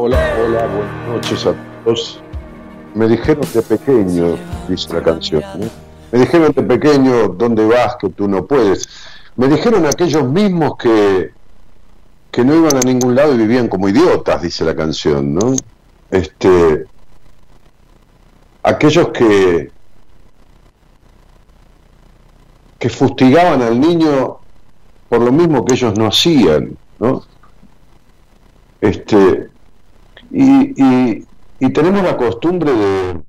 Hola, hola, buenas noches a todos. Me dijeron de pequeño, dice la canción, me dijeron de pequeño, ¿dónde vas que tú no puedes? Me dijeron aquellos mismos que, que no iban a ningún lado y vivían como idiotas, dice la canción, ¿no? Este, aquellos que, que fustigaban al niño por lo mismo que ellos no hacían, ¿no? Este, y, y, tenemos la costumbre de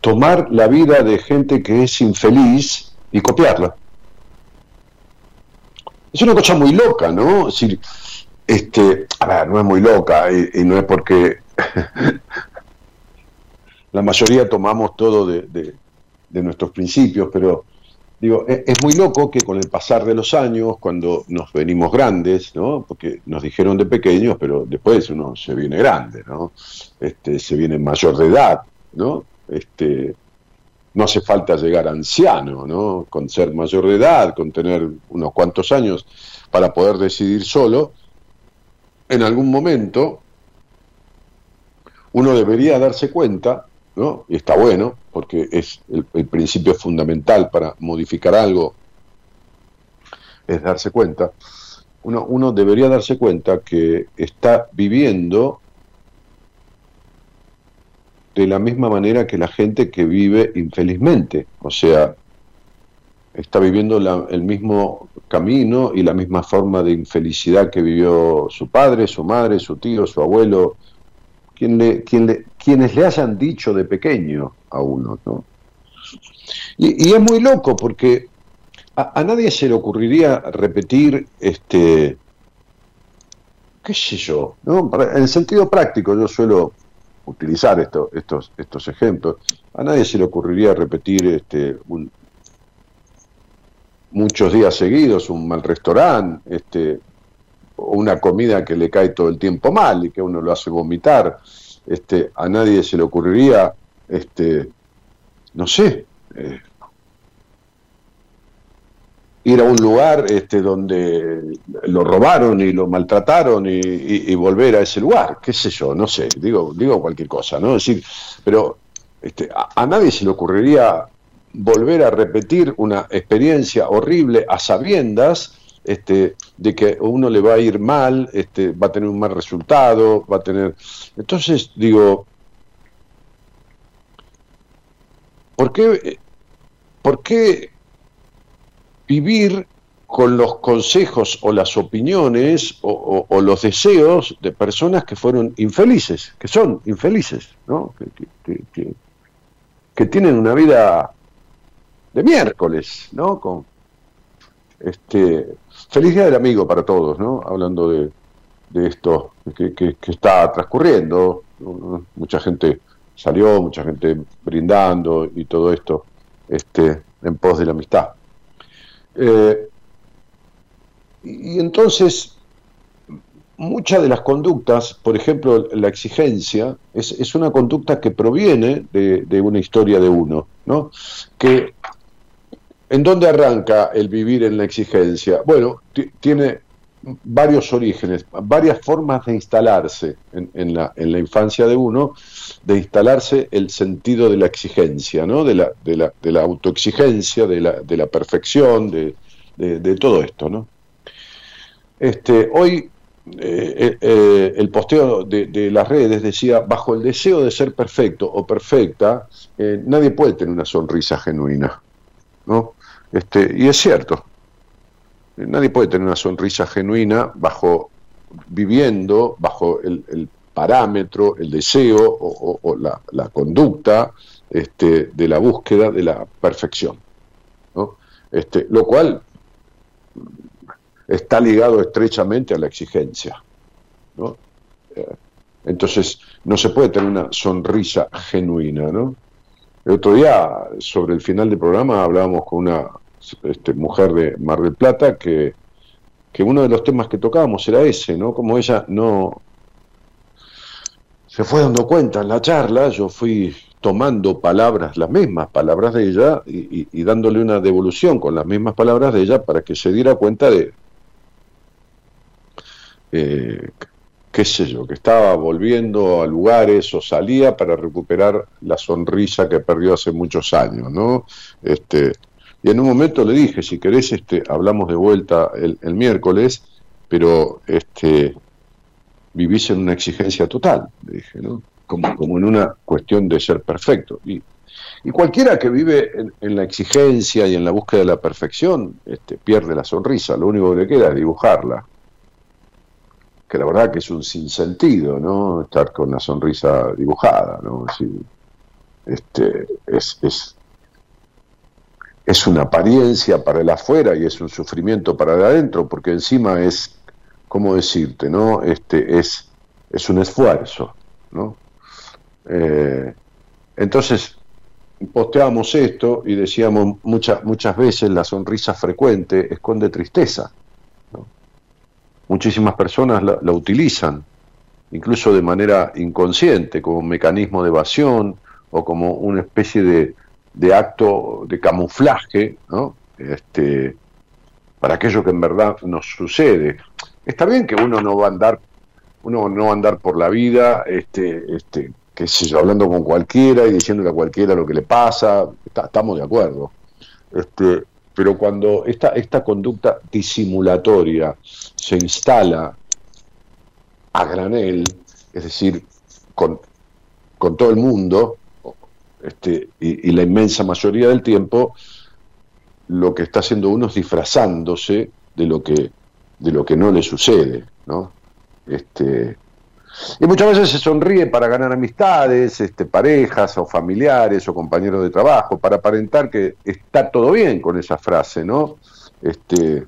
tomar la vida de gente que es infeliz y copiarla. Es una cosa muy loca, ¿no? Es decir, este, a ver, no es muy loca y, no es porque la mayoría tomamos todo de, de nuestros principios, pero Digo, e, es muy loco que con el pasar de los años, cuando nos venimos grandes, ¿no? Porque nos dijeron de pequeños, pero después uno se viene grande, ¿no? Este, se viene mayor de edad, ¿no? Este, no hace falta llegar anciano, ¿no? Con ser mayor de edad, con tener unos cuantos años para poder decidir solo, en algún momento uno debería darse cuenta y está bueno, porque es el, principio fundamental para modificar algo, es darse cuenta. Uno, uno debería darse cuenta que está viviendo de la misma manera que la gente que vive infelizmente, o sea, está viviendo el mismo camino y la misma forma de infelicidad que vivió su padre, su madre, su tío, su abuelo, quien le, quien le, quienes le hayan dicho de pequeño a uno. ¿no? Y, es muy loco porque a, nadie se le ocurriría repetir este, qué sé yo, ¿no? en el sentido práctico yo suelo utilizar esto, estos, estos ejemplos. A nadie se le ocurriría repetir este, muchos días seguidos un mal restaurante, este, o una comida que le cae todo el tiempo mal y que uno lo hace vomitar. Este, a nadie se le ocurriría, este, no sé, eh, ir a un lugar este, donde lo robaron y lo maltrataron y, volver a ese lugar, qué sé yo, no sé, digo, digo cualquier cosa, ¿no? decir, pero este, a, nadie se le ocurriría volver a repetir una experiencia horrible a sabiendas este, de que uno le va a ir mal, este, va a tener un mal resultado, va a tener... Entonces, digo, ¿por qué, por qué vivir con los consejos o las opiniones o, los deseos de personas que fueron infelices, que son infelices, ¿no? que, tienen una vida de miércoles, ¿no? Con, este, feliz día del amigo para todos, ¿no? Hablando de, esto que, está transcurriendo, mucha gente salió, mucha gente brindando y todo esto este, en pos de la amistad. Eh, y entonces, muchas de las conductas, por ejemplo, la exigencia, es, una conducta que proviene de, una historia de uno, ¿no? Que, ¿En dónde arranca el vivir en la exigencia? Bueno, tiene varios orígenes, varias formas de instalarse en, la, infancia de uno, de instalarse el sentido de la exigencia, ¿no? de, la, autoexigencia, de la, perfección, de, de, todo esto. ¿no? Este, hoy eh, eh, eh, el posteo de, las redes decía, bajo el deseo de ser perfecto o perfecta, nadie puede tener una sonrisa genuina. ¿no? Este, y es cierto, Nadie puede tener una sonrisa genuina bajo viviendo bajo el, parámetro, el deseo o, la, conducta este, de la búsqueda de la perfección. Este, lo cual está ligado estrechamente a la exigencia. Entonces, no se puede tener una sonrisa genuina. ¿no? El otro día, sobre el final del programa, hablábamos con una este, mujer de Mar del Plata, que, que uno de los temas que tocábamos era ese, ¿no? Como ella no se fue dando cuenta en la charla, yo fui tomando palabras, las mismas palabras de ella, y, dándole una devolución con las mismas palabras de ella para que se diera cuenta de, eh, qué sé yo, que estaba volviendo a lugares o salía para recuperar la sonrisa que perdió hace muchos años, ¿no? Este, y en un momento le dije, si querés, este, hablamos de vuelta el, miércoles, pero este, vivís en una exigencia total, le dije, ¿no? Como, en una cuestión de ser perfecto. Y, cualquiera que vive en, la exigencia y en la búsqueda de la perfección, este, pierde la sonrisa, lo único que le queda es dibujarla. Que la verdad que es un sinsentido, ¿no? Estar con la sonrisa dibujada, ¿no? este, es, es, es una apariencia para el afuera y es un sufrimiento para el adentro, porque encima es, ¿cómo decirte? no este es, es un esfuerzo. ¿no? Eh, entonces, posteábamos esto y decíamos muchas muchas veces la sonrisa frecuente esconde tristeza. Muchísimas personas la, la, utilizan, incluso de manera inconsciente, como un mecanismo de evasión o como una especie de, de acto de camuflaje, ¿no? Este, para aquello que en verdad nos sucede. Está bien que uno no va a andar, uno no va a andar por la vida, este, este, qué sé yo, hablando con cualquiera y diciéndole a cualquiera lo que le pasa, estamos de acuerdo. Este, pero cuando esta, esta conducta disimulatoria se instala a granel, es decir, con, con todo el mundo, este, y, la inmensa mayoría del tiempo lo que está haciendo uno es disfrazándose de lo que, de lo que no le sucede, ¿no? Este, y muchas veces se sonríe para ganar amistades, este, parejas o familiares o compañeros de trabajo, para aparentar que está todo bien con esa frase, ¿no? Este,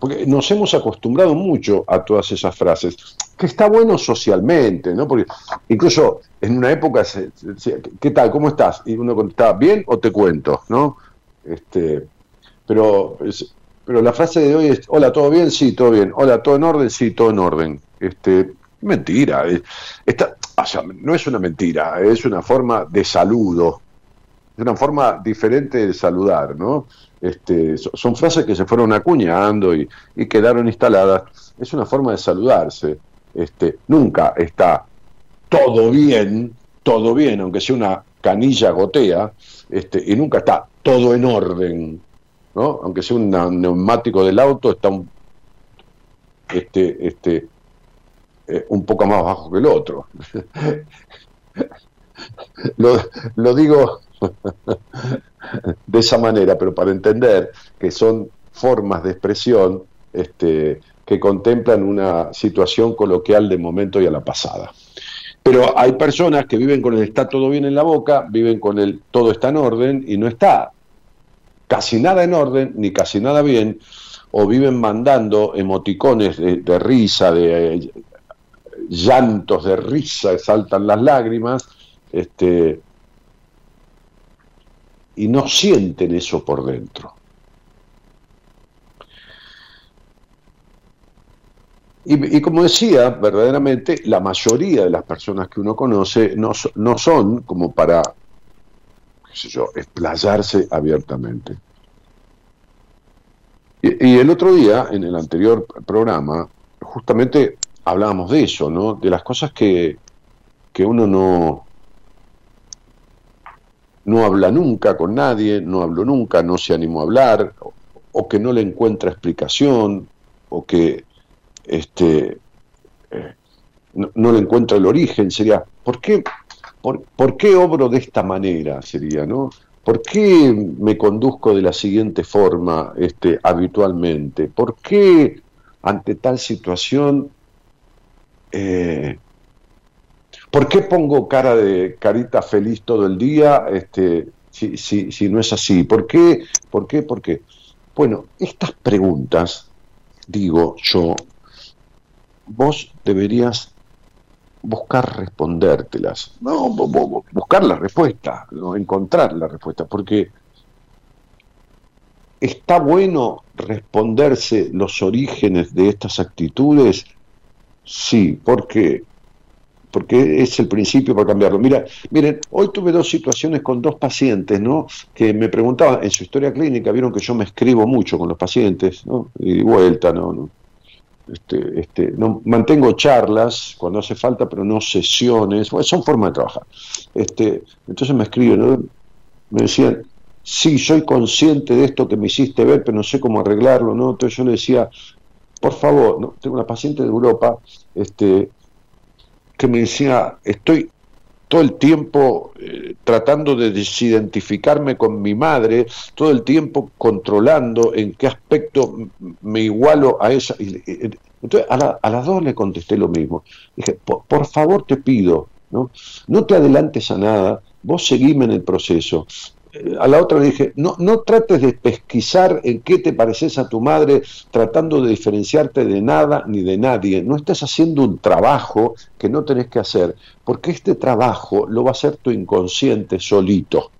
porque nos hemos acostumbrado mucho a todas esas frases, que está bueno socialmente, ¿no? Porque incluso en una época, ¿qué tal? ¿Cómo estás? Y uno contestaba, ¿bien o te cuento? ¿no? Este, pero, pero la frase de hoy es, hola, ¿todo bien? Sí, todo bien. Hola, ¿todo en orden? Sí, todo en orden. Este, mentira. Esta, no es una mentira, es una forma de saludo, es una forma diferente de saludar, ¿no? Este, son frases que se fueron acuñando y, quedaron instaladas. Es una forma de saludarse. Este, nunca está todo bien, todo bien, aunque sea una canilla gotea, este, y nunca está todo en orden, ¿no? Aunque sea un neumático del auto, está un, este, este, eh, un poco más bajo que el otro. lo, digo de esa manera, pero para entender que son formas de expresión este, que contemplan una situación coloquial de momento y a la pasada. Pero hay personas que viven con el está todo bien en la boca, viven con el todo está en orden y no está casi nada en orden ni casi nada bien, o viven mandando emoticones de risa, de llantos de risa, saltan las lágrimas, este, y no sienten eso por dentro. Y, como decía, verdaderamente la mayoría de las personas que uno conoce no, no son como para, qué sé yo, explayarse abiertamente. Y, y, el otro día, en el anterior programa, justamente hablábamos de eso, ¿no? De las cosas que, que uno no, no habla nunca con nadie, no habló nunca, no se animó a hablar, o, que no le encuentra explicación, o que este, eh, no, le encuentra el origen, sería, ¿por qué, por, ¿por qué obro de esta manera? Sería, ¿no? ¿Por qué me conduzco de la siguiente forma este, habitualmente? ¿Por qué ante tal situación eh, ¿Por qué pongo cara de carita feliz todo el día este, si, si, si no es así? ¿Por qué? ¿Por qué? ¿Por qué? Bueno, estas preguntas, digo yo, vos deberías buscar respondértelas, no, buscar la respuesta, ¿no? encontrar la respuesta, porque está bueno responderse los orígenes de estas actitudes Sí, porque porque es el principio para cambiarlo. Mira, miren, hoy tuve dos situaciones con dos pacientes, ¿no? Que me preguntaban en su historia clínica, vieron que yo me escribo mucho con los pacientes, ¿no? Y vuelta, ¿no? no este, este, no, mantengo charlas cuando hace falta, pero no sesiones, son formas de trabajar. Este, entonces me escriben, ¿no? me decían, sí, soy consciente de esto que me hiciste ver, pero no sé cómo arreglarlo, ¿no? Entonces yo le decía, por favor, ¿no? tengo una paciente de Europa este, que me decía, estoy todo el tiempo eh, tratando de desidentificarme con mi madre, todo el tiempo controlando en qué aspecto me igualo a ella. entonces a, a, las dos le contesté lo mismo. Dije, por, por favor te pido, ¿no? no te adelantes a nada, vos seguime en el proceso a la otra le dije, no, no trates de pesquisar en qué te pareces a tu madre tratando de diferenciarte de nada ni de nadie. No estás haciendo un trabajo que no tenés que hacer, porque este trabajo lo va a hacer tu inconsciente solito.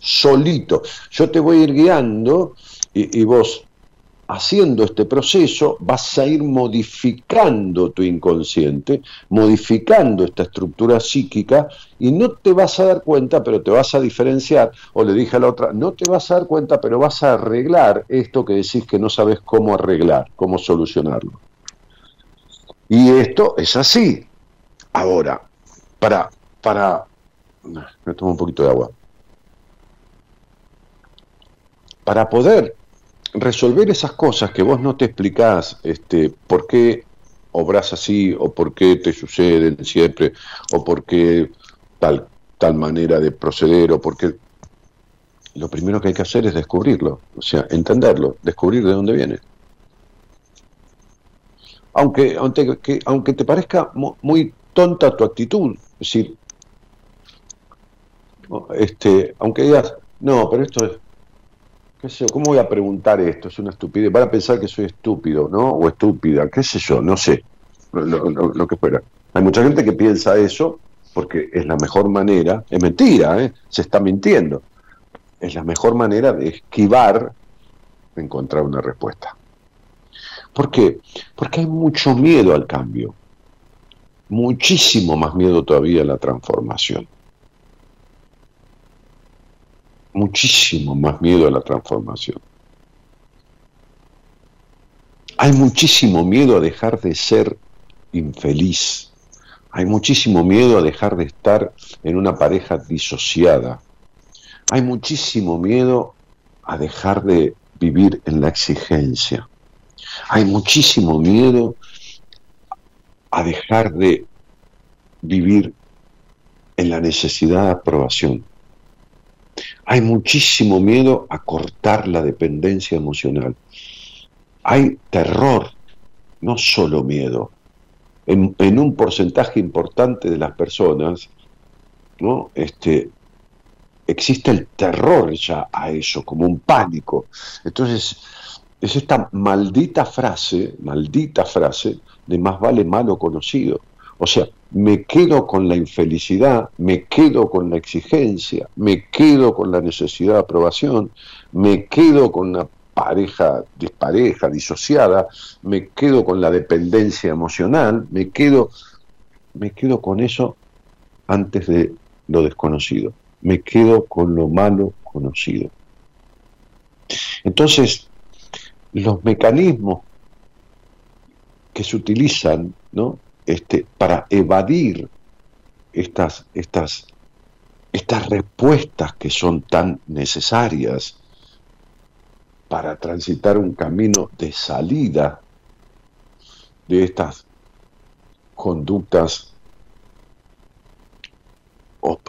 Solito. Yo te voy a ir guiando y, y vos haciendo este proceso vas a ir modificando tu inconsciente, modificando esta estructura psíquica y no te vas a dar cuenta, pero te vas a diferenciar, o le dije a la otra, no te vas a dar cuenta, pero vas a arreglar esto que decís que no sabes cómo arreglar, cómo solucionarlo. Y esto es así. Ahora, para, para, me tomo un poquito de agua. Para poder resolver esas cosas que vos no te explicás, este, por qué obras así, o por qué te suceden siempre, o por qué tal, tal manera de proceder, o por qué... Lo primero que hay que hacer es descubrirlo, o sea, entenderlo, descubrir de dónde viene. Aunque, aunque, que, aunque te parezca muy tonta tu actitud, es decir, este, aunque digas, no, pero esto es qué sé yo, ¿cómo voy a preguntar esto? Es una estupidez. Van a pensar que soy estúpido, ¿no? O estúpida, qué sé yo, no sé. Lo, que fuera. Hay mucha gente que piensa eso porque es la mejor manera, es mentira, ¿eh? se está mintiendo. Es la mejor manera de esquivar encontrar una respuesta. ¿Por qué? Porque hay mucho miedo al cambio, muchísimo más miedo todavía a la transformación. Muchísimo más miedo a la transformación. Hay muchísimo miedo a dejar de ser infeliz. Hay muchísimo miedo a dejar de estar en una pareja disociada. Hay muchísimo miedo a dejar de vivir en la exigencia. Hay muchísimo miedo a dejar de vivir en la necesidad de aprobación. Hay muchísimo miedo a cortar la dependencia emocional. Hay terror, no solo miedo. En, en un porcentaje importante de las personas, ¿no? Este, existe el terror ya a eso, como un pánico. Entonces, es esta maldita frase, maldita frase, de más vale malo conocido. O sea, me quedo con la infelicidad, me quedo con la exigencia, me quedo con la necesidad de aprobación, me quedo con una pareja dispareja, disociada, me quedo con la dependencia emocional, me quedo, me quedo con eso antes de lo desconocido me quedo con lo malo conocido. Entonces, los mecanismos que se utilizan ¿no? Este, para evadir estas, estas, estas respuestas que son tan necesarias para transitar un camino de salida de estas conductas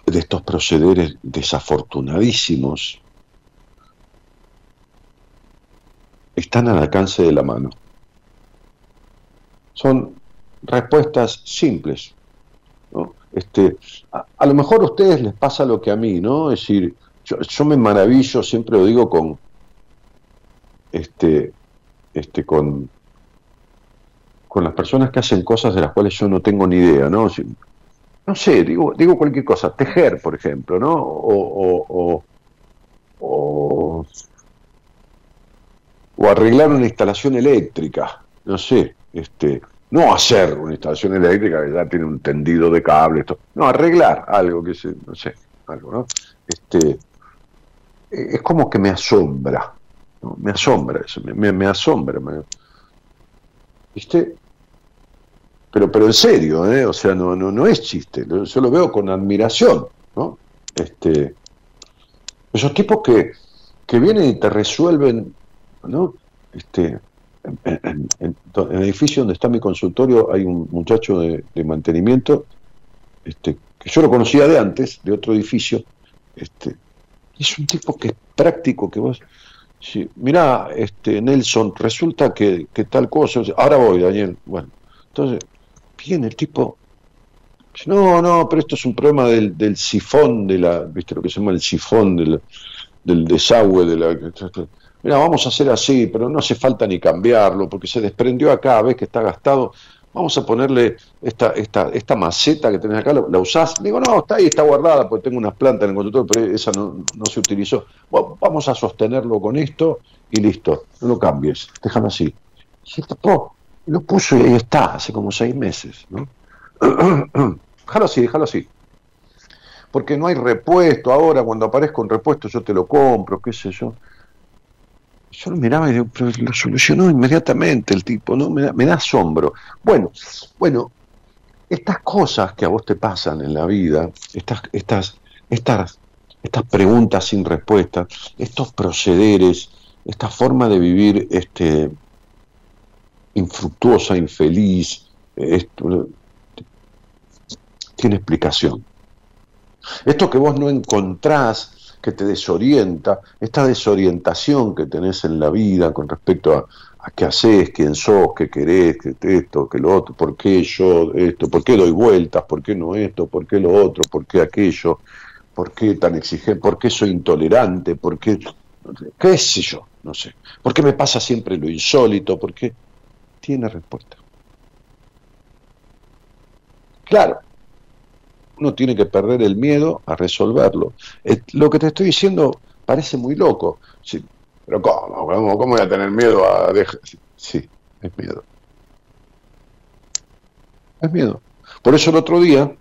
de estos procederes desafortunadísimos están al alcance de la mano. Son respuestas simples. Este, a, lo mejor a ustedes les pasa lo que a mí, ¿no? Es decir, yo, me maravillo, siempre lo digo con, este, este, con, con las personas que hacen cosas de las cuales yo no tengo ni idea, ¿no? no sé, digo, digo cualquier cosa, tejer, por ejemplo, ¿no? O, o, arreglar una instalación eléctrica, no sé, este, no hacer una instalación eléctrica que ya tiene un tendido de cable, esto, no, arreglar algo que se, no sé, algo, ¿no? Este, es como que me asombra, me asombra eso, me, me, asombra, ¿viste? pero, pero en serio, ¿eh? o sea, no, no, no es chiste, yo lo veo con admiración, ¿no? Este, esos tipos que, que vienen y te resuelven, ¿no? Este, en, el edificio donde está mi consultorio hay un muchacho de, mantenimiento, este, que yo lo conocía de antes, de otro edificio, este, es un tipo que es práctico, que vos, sí, mirá, este, Nelson, resulta que, que tal cosa, ahora voy, Daniel, bueno, entonces viene el tipo, no, no, pero esto es un problema del, del sifón, de la, ¿viste lo que se llama el sifón del, del desagüe? De la, mira, vamos a hacer así, pero no hace falta ni cambiarlo, porque se desprendió acá, ves que está gastado, vamos a ponerle esta, maceta que tenés acá, ¿la, usás? Digo, no, está ahí, está guardada, porque tengo unas plantas en el conductor, pero esa no, se utilizó. vamos a sostenerlo con esto y listo, no lo cambies, déjalo así. Y tipo lo puso y ahí está, hace como seis meses. ¿no? déjalo así, déjalo así. Porque no hay repuesto. Ahora, cuando aparezca un repuesto, yo te lo compro, qué sé yo. Yo lo miraba y digo, pero lo solucionó inmediatamente el tipo, ¿no? Me da, asombro. Bueno, bueno, estas cosas que a vos te pasan en la vida, estas, estas, estas, estas preguntas sin respuesta, estos procederes, esta forma de vivir este, infructuosa, infeliz, esto, tiene explicación. Esto que vos no encontrás, que te desorienta, esta desorientación que tenés en la vida con respecto a, qué haces, quién sos, qué querés, qué esto, qué lo otro, por qué yo esto, por qué doy vueltas, por qué no esto, por qué lo otro, por qué aquello, por qué tan exigente, por qué soy intolerante, por qué... qué sé yo, no sé. ¿Por qué me pasa siempre lo insólito? Porque tiene respuesta. Claro, uno tiene que perder el miedo a resolverlo. lo que te estoy diciendo parece muy loco. Sí, pero ¿cómo? ¿cómo? voy a tener miedo a dejar? Sí, es miedo. Es miedo. Por eso el otro día,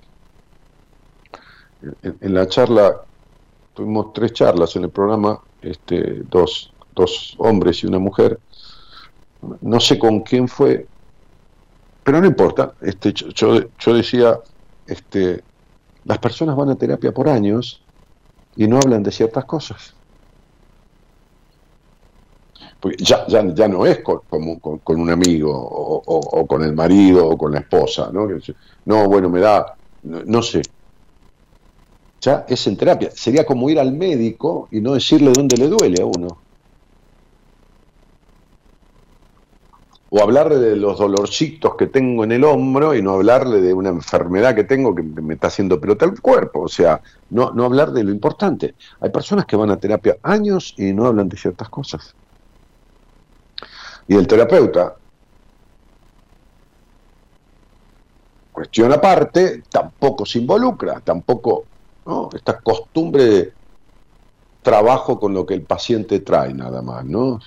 en, la charla, tuvimos tres charlas en el programa, este, dos, dos hombres y una mujer, no sé con quién fue, pero no importa, este, yo, yo decía, este, las personas van a terapia por años y no hablan de ciertas cosas. Porque ya, ya, ya no es con, con, un amigo o, con el marido o con la esposa, ¿no? No, bueno, me da, no, sé. Ya es en terapia. Sería como ir al médico y no decirle dónde le duele a uno. O hablarle de los dolorcitos que tengo en el hombro y no hablarle de una enfermedad que tengo que me está haciendo pelota el cuerpo, o sea, no, no hablar de lo importante. Hay personas que van a terapia años y no hablan de ciertas cosas. Y el terapeuta, cuestión aparte, tampoco se involucra, tampoco, ¿no? Esta costumbre de trabajo con lo que el paciente trae nada más, ¿no?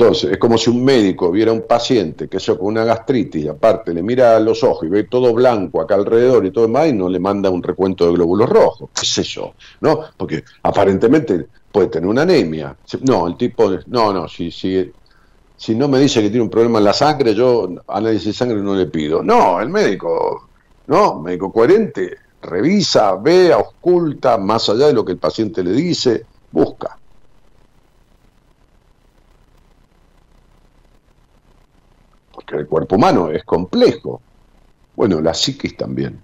Entonces, es como si un médico viera a un paciente que eso con una gastritis y aparte le mira a los ojos y ve todo blanco acá alrededor y todo demás y no le manda un recuento de glóbulos rojos, qué sé yo, ¿no? Porque aparentemente puede tener una anemia. No, el tipo, no, no, si, si, si no me dice que tiene un problema en la sangre, yo análisis de sangre no le pido. No, el médico, no, médico coherente, revisa, ve, oculta, más allá de lo que el paciente le dice, busca. Que el cuerpo humano es complejo. Bueno, la psiquis también.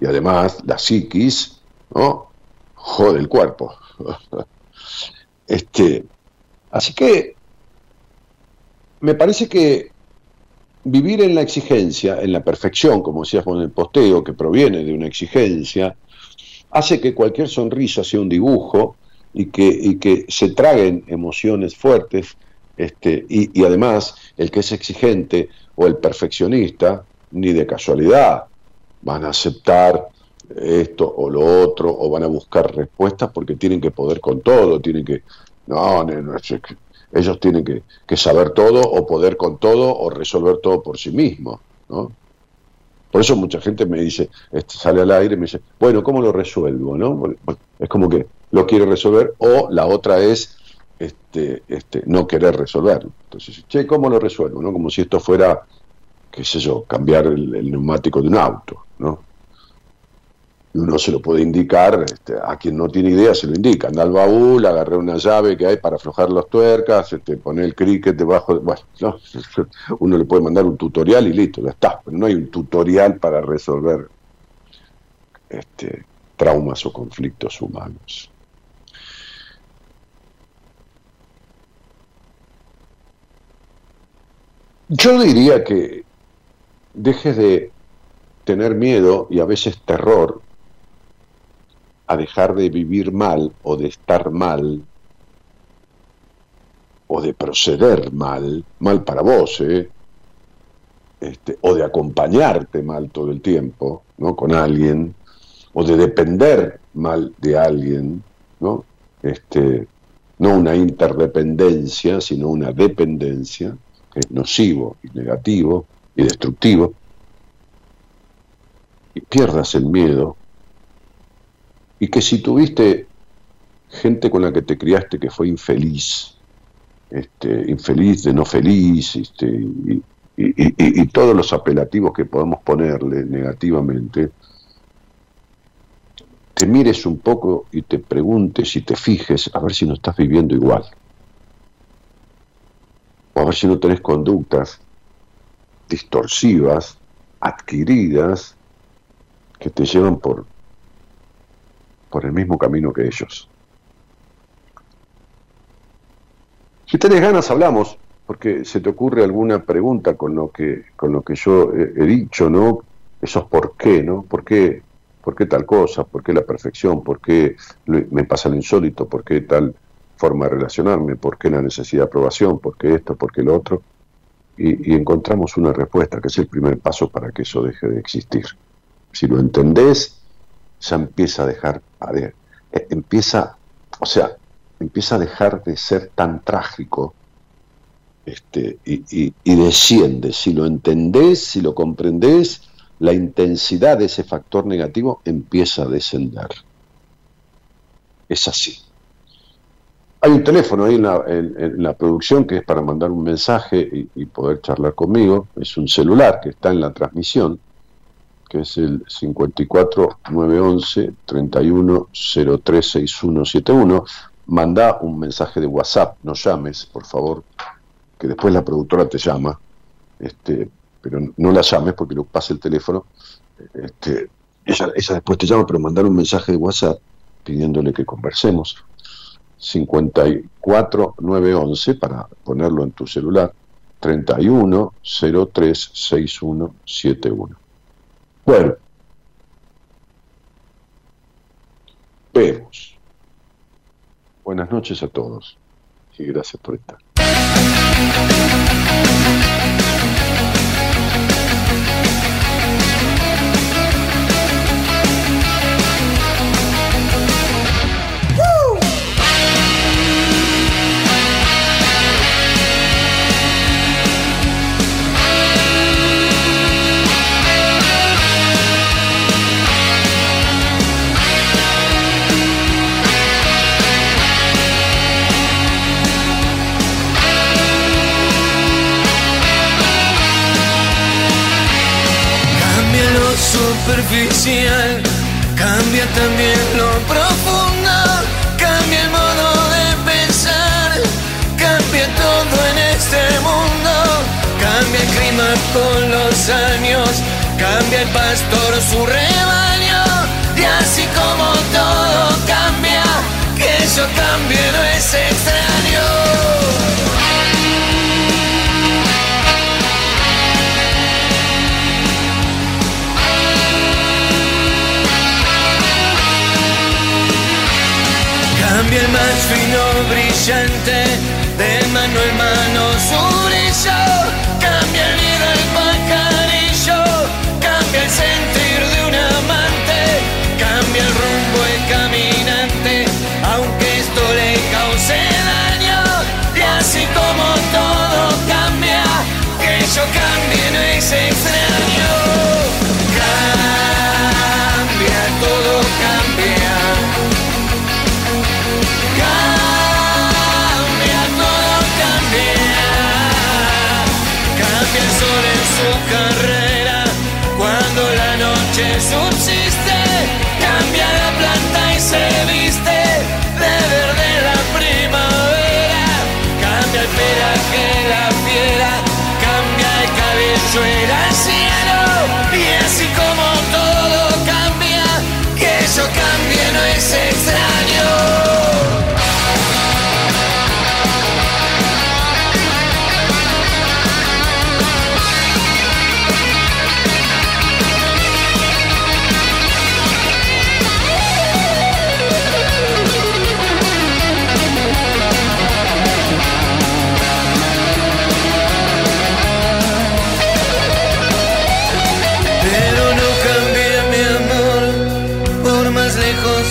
Y además, la psiquis, ¿no? Jode el cuerpo. este, así que me parece que vivir en la exigencia, en la perfección, como decías con el posteo, que proviene de una exigencia, hace que cualquier sonrisa sea un dibujo y que, y que se traguen emociones fuertes este, y, además, el que es exigente o el perfeccionista, ni de casualidad van a aceptar esto o lo otro, o van a buscar respuestas porque tienen que poder con todo, tienen que, no, ellos tienen que, saber todo o poder con todo o resolver todo por sí mismos, ¿no? Por eso mucha gente me dice, este, sale al aire y me dice, bueno, ¿cómo lo resuelvo? ¿no? es como que lo quiere resolver, o la otra es, este, este, no querer resolverlo. Entonces, che, ¿cómo lo resuelvo? ¿no? Como si esto fuera, qué sé yo, cambiar el, neumático de un auto, ¿no? Y uno se lo puede indicar, este, a quien no tiene idea se lo indica, anda al baúl, agarré una llave que hay para aflojar las tuercas, este, pone el cricket debajo, de, bueno, uno le puede mandar un tutorial y listo, ya está, pero no hay un tutorial para resolver este, traumas o conflictos humanos. Yo diría que dejes de tener miedo y a veces terror a dejar de vivir mal o de estar mal o de proceder mal, mal para vos, ¿eh? este, o de acompañarte mal todo el tiempo, ¿no? Con alguien, o de depender mal de alguien, ¿no? Este, no una interdependencia, sino una dependencia es nocivo y negativo y destructivo, y pierdas el miedo, y que si tuviste gente con la que te criaste que fue infeliz, este, infeliz de no feliz, este, y, y, todos los apelativos que podemos ponerle negativamente, te mires un poco y te preguntes y te fijes a ver si no estás viviendo igual o a si no tenés conductas distorsivas, adquiridas, que te llevan por, por el mismo camino que ellos. Si tenés ganas, hablamos, porque se te ocurre alguna pregunta con lo que, con lo que yo he, dicho, ¿no? Esos por qué, ¿no? ¿Por qué, ¿Por qué tal cosa? ¿Por qué la perfección? ¿Por qué me pasa lo insólito? ¿Por qué tal forma de relacionarme? ¿Por qué la necesidad de aprobación? ¿Por qué esto? ¿Por qué lo otro? Y, encontramos una respuesta que es el primer paso para que eso deje de existir. Si lo entendés, ya empieza a dejar, eh, empieza, o sea, empieza a dejar de ser tan trágico este, y, y, desciende. Si lo entendés, si lo comprendés, la intensidad de ese factor negativo empieza a descender. Es así. Hay un teléfono ahí en la, producción que es para mandar un mensaje y, poder charlar conmigo. Es un celular que está en la transmisión, que es el 54911 31036171. Manda un mensaje de WhatsApp, no llames, por favor, que después la productora te llama, este, pero no la llames porque lo pasa el teléfono, este, ella, después te llama, pero mandar un mensaje de WhatsApp pidiéndole que conversemos. 54911 para ponerlo en tu celular, 31036171. Bueno, vemos. Buenas noches a todos y gracias por estar. Cambia también lo profundo, cambia el modo de pensar, cambia todo en este mundo, cambia el clima con los años, cambia el pastor su rebaño, y así como todo cambia, que eso cambie no es patient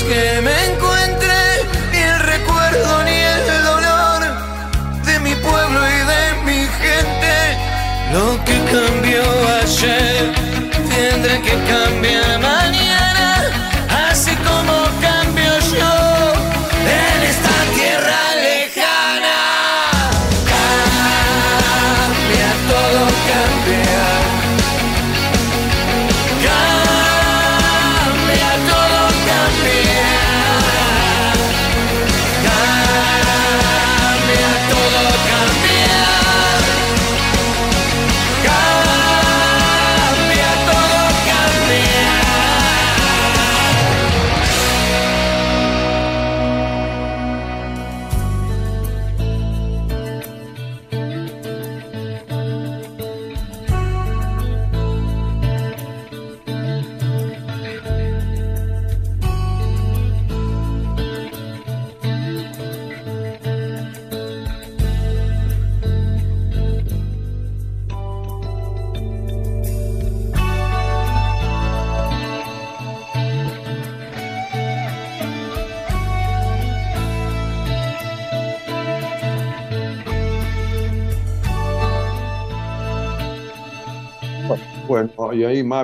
que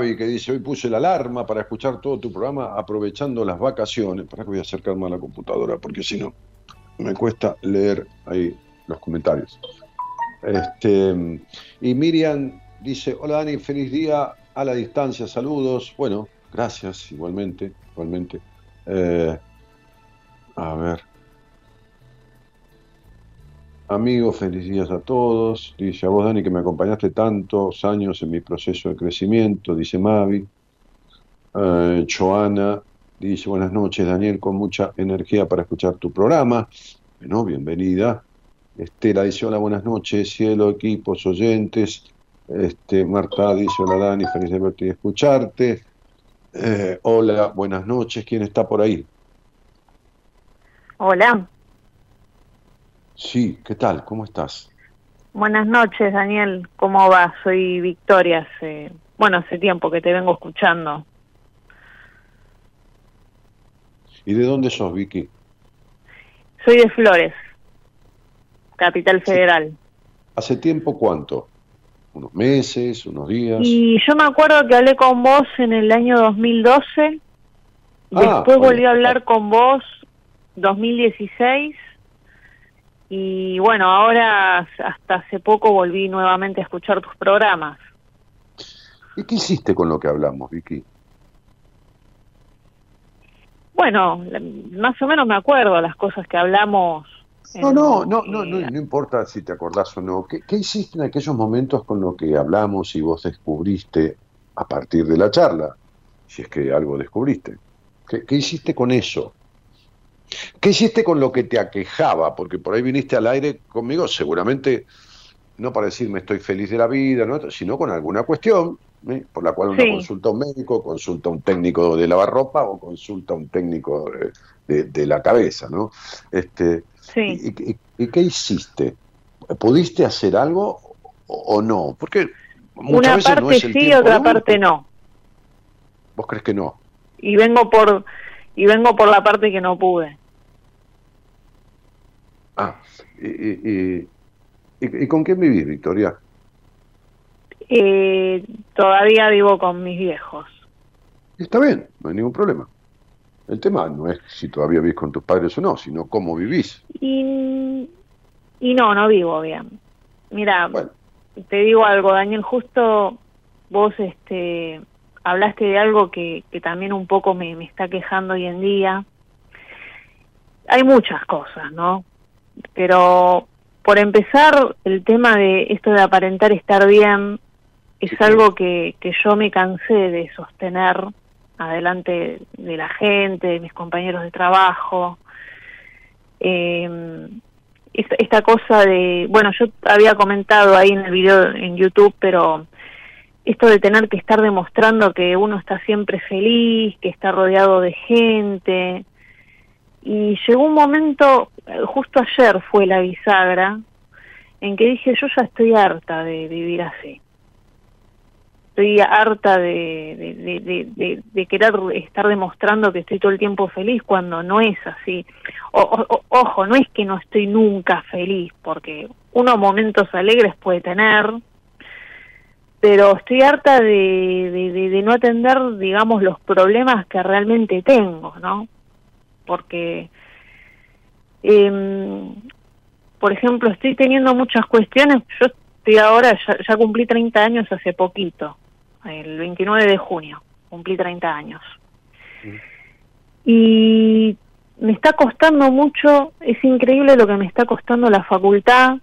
y ahí Mavi que dice, hoy puse la alarma para escuchar todo tu programa aprovechando las vacaciones. Para que voy a acercarme a la computadora porque si no me cuesta leer ahí los comentarios. Este, y Miriam dice, hola Dani, feliz día a la distancia, saludos. Bueno, gracias igualmente, igualmente. Eh, a ver. Amigos, felicidades a todos. Dice a vos, Dani, que me acompañaste tantos años en mi proceso de crecimiento, dice Mavi. Eh, Joana dice, buenas noches, Daniel, con mucha energía para escuchar tu programa. Bueno, bienvenida. Estela dice, hola, buenas noches, cielo, equipos, oyentes. Este, Marta dice, hola, Dani, feliz de verte y escucharte. Eh, hola, buenas noches, ¿quién está por ahí? Hola. Sí, ¿qué tal? ¿Cómo estás? Buenas noches, Daniel. ¿Cómo va? Soy Victoria. Hace, bueno, hace tiempo que te vengo escuchando. ¿Y de dónde sos, Vicky? Soy de Flores, Capital Federal. ¿Hace tiempo cuánto? ¿Unos meses, unos días? Y yo me acuerdo que hablé con vos en el año 2012. Ah, Después volví a hablar con vos 2016 y bueno, ahora hasta hace poco volví nuevamente a escuchar tus programas. ¿Y qué hiciste con lo que hablamos, Vicky? Bueno, más o menos me acuerdo las cosas que hablamos. No, no, no, no, no, no importa si te acordás o no. ¿Qué, hiciste en aquellos momentos con lo que hablamos y vos descubriste a partir de la charla? Si es que algo descubriste. ¿Qué, qué hiciste con eso? ¿Qué hiciste con lo que te aquejaba? Porque por ahí viniste al aire conmigo, seguramente no para decirme estoy feliz de la vida, ¿no? sino con alguna cuestión ¿eh? por la cual uno Sí. consulta a un médico, consulta a un técnico de lavarropa o consulta a un técnico de, de- la cabeza, ¿no? Este, Sí. ¿Y, y- y qué hiciste? ¿Pudiste hacer algo o, no? Porque muchas Una veces parte no es el sí, otra parte no. ¿Vos crees que no? Y vengo por y vengo por la parte que no pude. Ah, ¿y, con quién vivís, Victoria? Eh, todavía vivo con mis viejos. Está bien, no hay ningún problema. El tema no es si todavía vivís con tus padres o no, sino cómo vivís. Y, y no, no vivo bien. Mira, Bueno, te digo algo, Daniel, justo vos este hablaste de algo que, que también un poco me, me está quejando hoy en día. Hay muchas cosas, ¿no? Pero por empezar, el tema de esto de aparentar estar bien es Sí, algo que, que yo me cansé de sostener adelante de la gente, de mis compañeros de trabajo. Eh, esta, esta cosa de, bueno, yo había comentado ahí en el video en YouTube, pero esto de tener que estar demostrando que uno está siempre feliz, que está rodeado de gente. Y llegó un momento, justo ayer fue la bisagra, en que dije, yo ya estoy harta de vivir así. Estoy harta de, de, de, querer estar demostrando que estoy todo el tiempo feliz cuando no es así. O- o- ojo, no es que no estoy nunca feliz, porque uno momentos alegres puede tener, pero estoy harta de no atender, digamos, los problemas que realmente tengo, ¿no? Porque, em, por ejemplo, estoy teniendo muchas cuestiones, yo estoy ahora, ya, ya cumplí 30 años hace poquito, el 29 de junio, cumplí 30 años. Y me está costando mucho, es increíble lo que me está costando la facultad,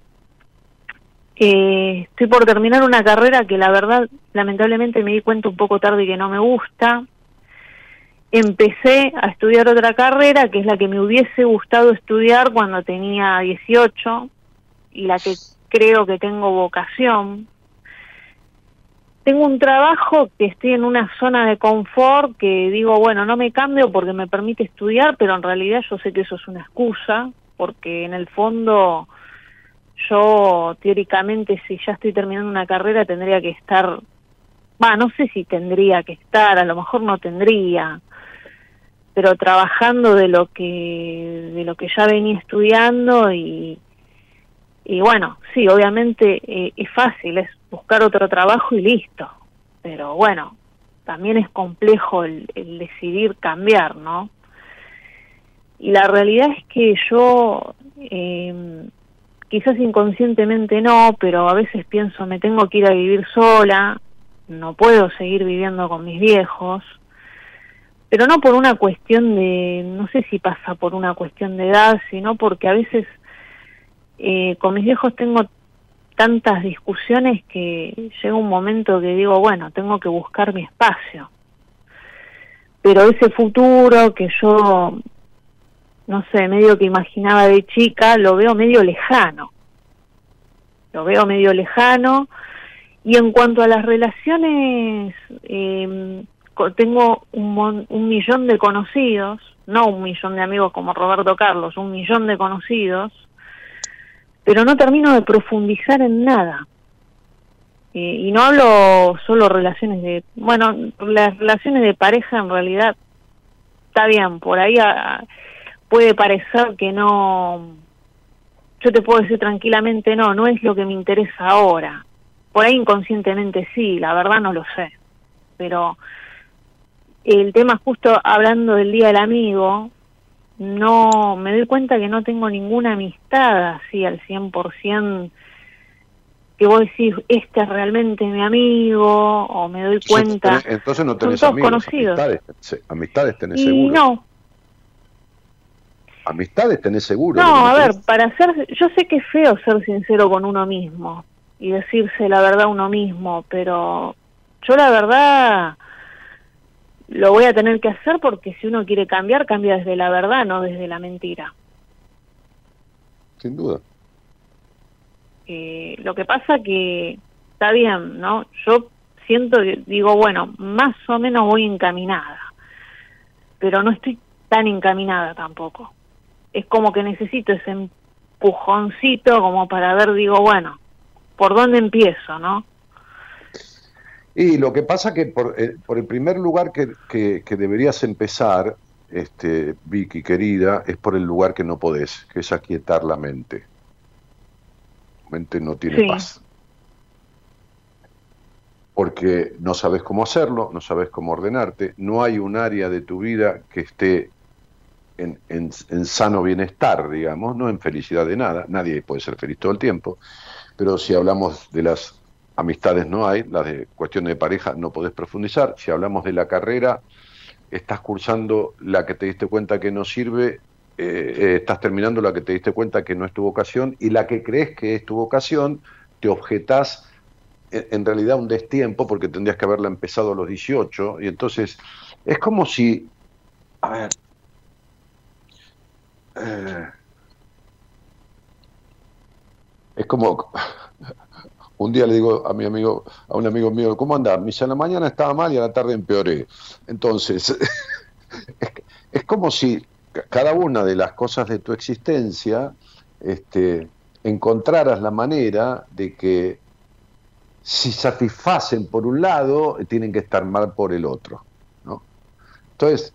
eh, estoy por terminar una carrera que la verdad, lamentablemente me di cuenta un poco tarde que no me gusta. Empecé a estudiar otra carrera que es la que me hubiese gustado estudiar cuando tenía 18 y la que creo que tengo vocación. Tengo un trabajo que estoy en una zona de confort que digo, bueno, no me cambio porque me permite estudiar, pero en realidad yo sé que eso es una excusa, porque en el fondo yo teóricamente si ya estoy terminando una carrera tendría que estar, va, no sé si tendría que estar, a lo mejor no tendría, pero trabajando de lo que de lo que ya venía estudiando y y bueno, sí, obviamente eh, es fácil, es buscar otro trabajo y listo. pero bueno, también es complejo el, decidir cambiar, ¿no? Y la realidad es que yo, eh, quizás inconscientemente no, pero a veces pienso, me tengo que ir a vivir sola, no puedo seguir viviendo con mis viejos, pero no por una cuestión de, no sé si pasa por una cuestión de edad, sino porque a veces eh, con mis viejos tengo tantas discusiones que llega un momento que digo, bueno, tengo que buscar mi espacio. Pero ese futuro que yo, no sé, medio que imaginaba de chica, lo veo medio lejano. Lo veo medio lejano. Y en cuanto a las relaciones, eh, tengo un, un millón de conocidos, no un millón de amigos como Roberto Carlos, un millón de conocidos, pero no termino de profundizar en nada. Y no hablo solo relaciones de, bueno, las relaciones de pareja en realidad está bien, por ahí ah, puede parecer que no, yo te puedo decir tranquilamente no, no es lo que me interesa ahora. Por ahí inconscientemente sí, la verdad no lo sé. Pero el tema justo hablando del Día del Amigo, no me doy cuenta que no tengo ninguna amistad así al 100% que vos decís, este es realmente mi amigo, o me doy cuenta. Entonces no tenés amigos, conocidos. Amistades, amistades tenés seguro. No. Amistades tenés seguro. No, a ver, para ser, yo sé que es feo ser sincero con uno mismo y decirse la verdad a uno mismo, pero yo la verdad lo voy a tener que hacer porque si uno quiere cambiar, cambia desde la verdad, no desde la mentira. Sin duda. Eh, lo que pasa que está bien, ¿no? Yo siento digo, bueno, más o menos voy encaminada, pero no estoy tan encaminada tampoco. Es como que necesito ese empujoncito como para ver, digo, bueno, ¿por dónde empiezo, no? Y lo que pasa que por, eh, por el primer lugar que, que, deberías empezar, este, Vicky querida, es por el lugar que no podés, que es aquietar la mente. La mente no tiene paz. Porque no sabes cómo hacerlo, no sabes cómo ordenarte, no hay un área de tu vida que esté en, en, en, sano bienestar, digamos, no en felicidad de nada, nadie puede ser feliz todo el tiempo, pero si hablamos de las amistades no hay, las de cuestiones de pareja no podés profundizar. Si hablamos de la carrera, estás cursando la que te diste cuenta que no sirve, eh, eh, estás terminando la que te diste cuenta que no es tu vocación y la que crees que es tu vocación, te objetás en, realidad un destiempo porque tendrías que haberla empezado a los 18 y entonces es como si, a ver, eh, es como un día le digo a mi amigo, a un amigo mío, ¿cómo anda? Me dice, a la mañana estaba mal y a la tarde empeoré. Entonces, es, como si cada una de las cosas de tu existencia este, encontraras la manera de que si satisfacen por un lado, tienen que estar mal por el otro. ¿no? Entonces,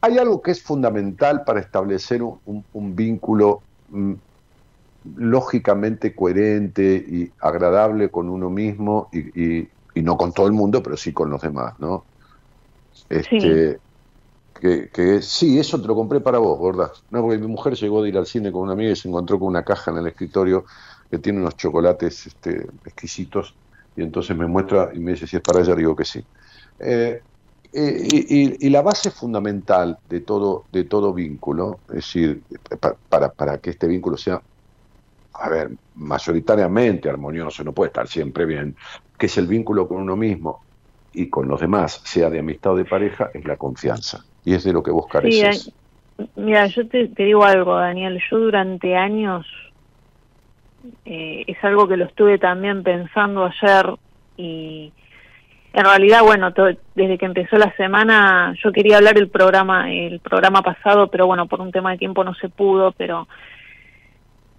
hay algo que es fundamental para establecer un, un vínculo mm, lógicamente coherente y agradable con uno mismo y, y, no con todo el mundo, pero sí con los demás, ¿no? Este, Que, que, sí, eso te lo compré para vos, ¿verdad? No, porque mi mujer llegó de ir al cine con una amiga y se encontró con una caja en el escritorio que tiene unos chocolates este, exquisitos y entonces me muestra y me dice si es para ella, digo que sí. Eh, y, y, la base fundamental de todo, de todo vínculo, es decir, para, para que este vínculo sea a ver, mayoritariamente armonioso, no puede estar siempre bien, que es el vínculo con uno mismo y con los demás, sea de amistad o de pareja, es la confianza. Y es de lo que vos careces. mira, yo te, digo algo, Daniel. Yo durante años, eh, es algo que lo estuve también pensando ayer y en realidad, bueno, desde que empezó la semana, yo quería hablar el programa, el programa pasado, pero bueno, por un tema de tiempo no se pudo, pero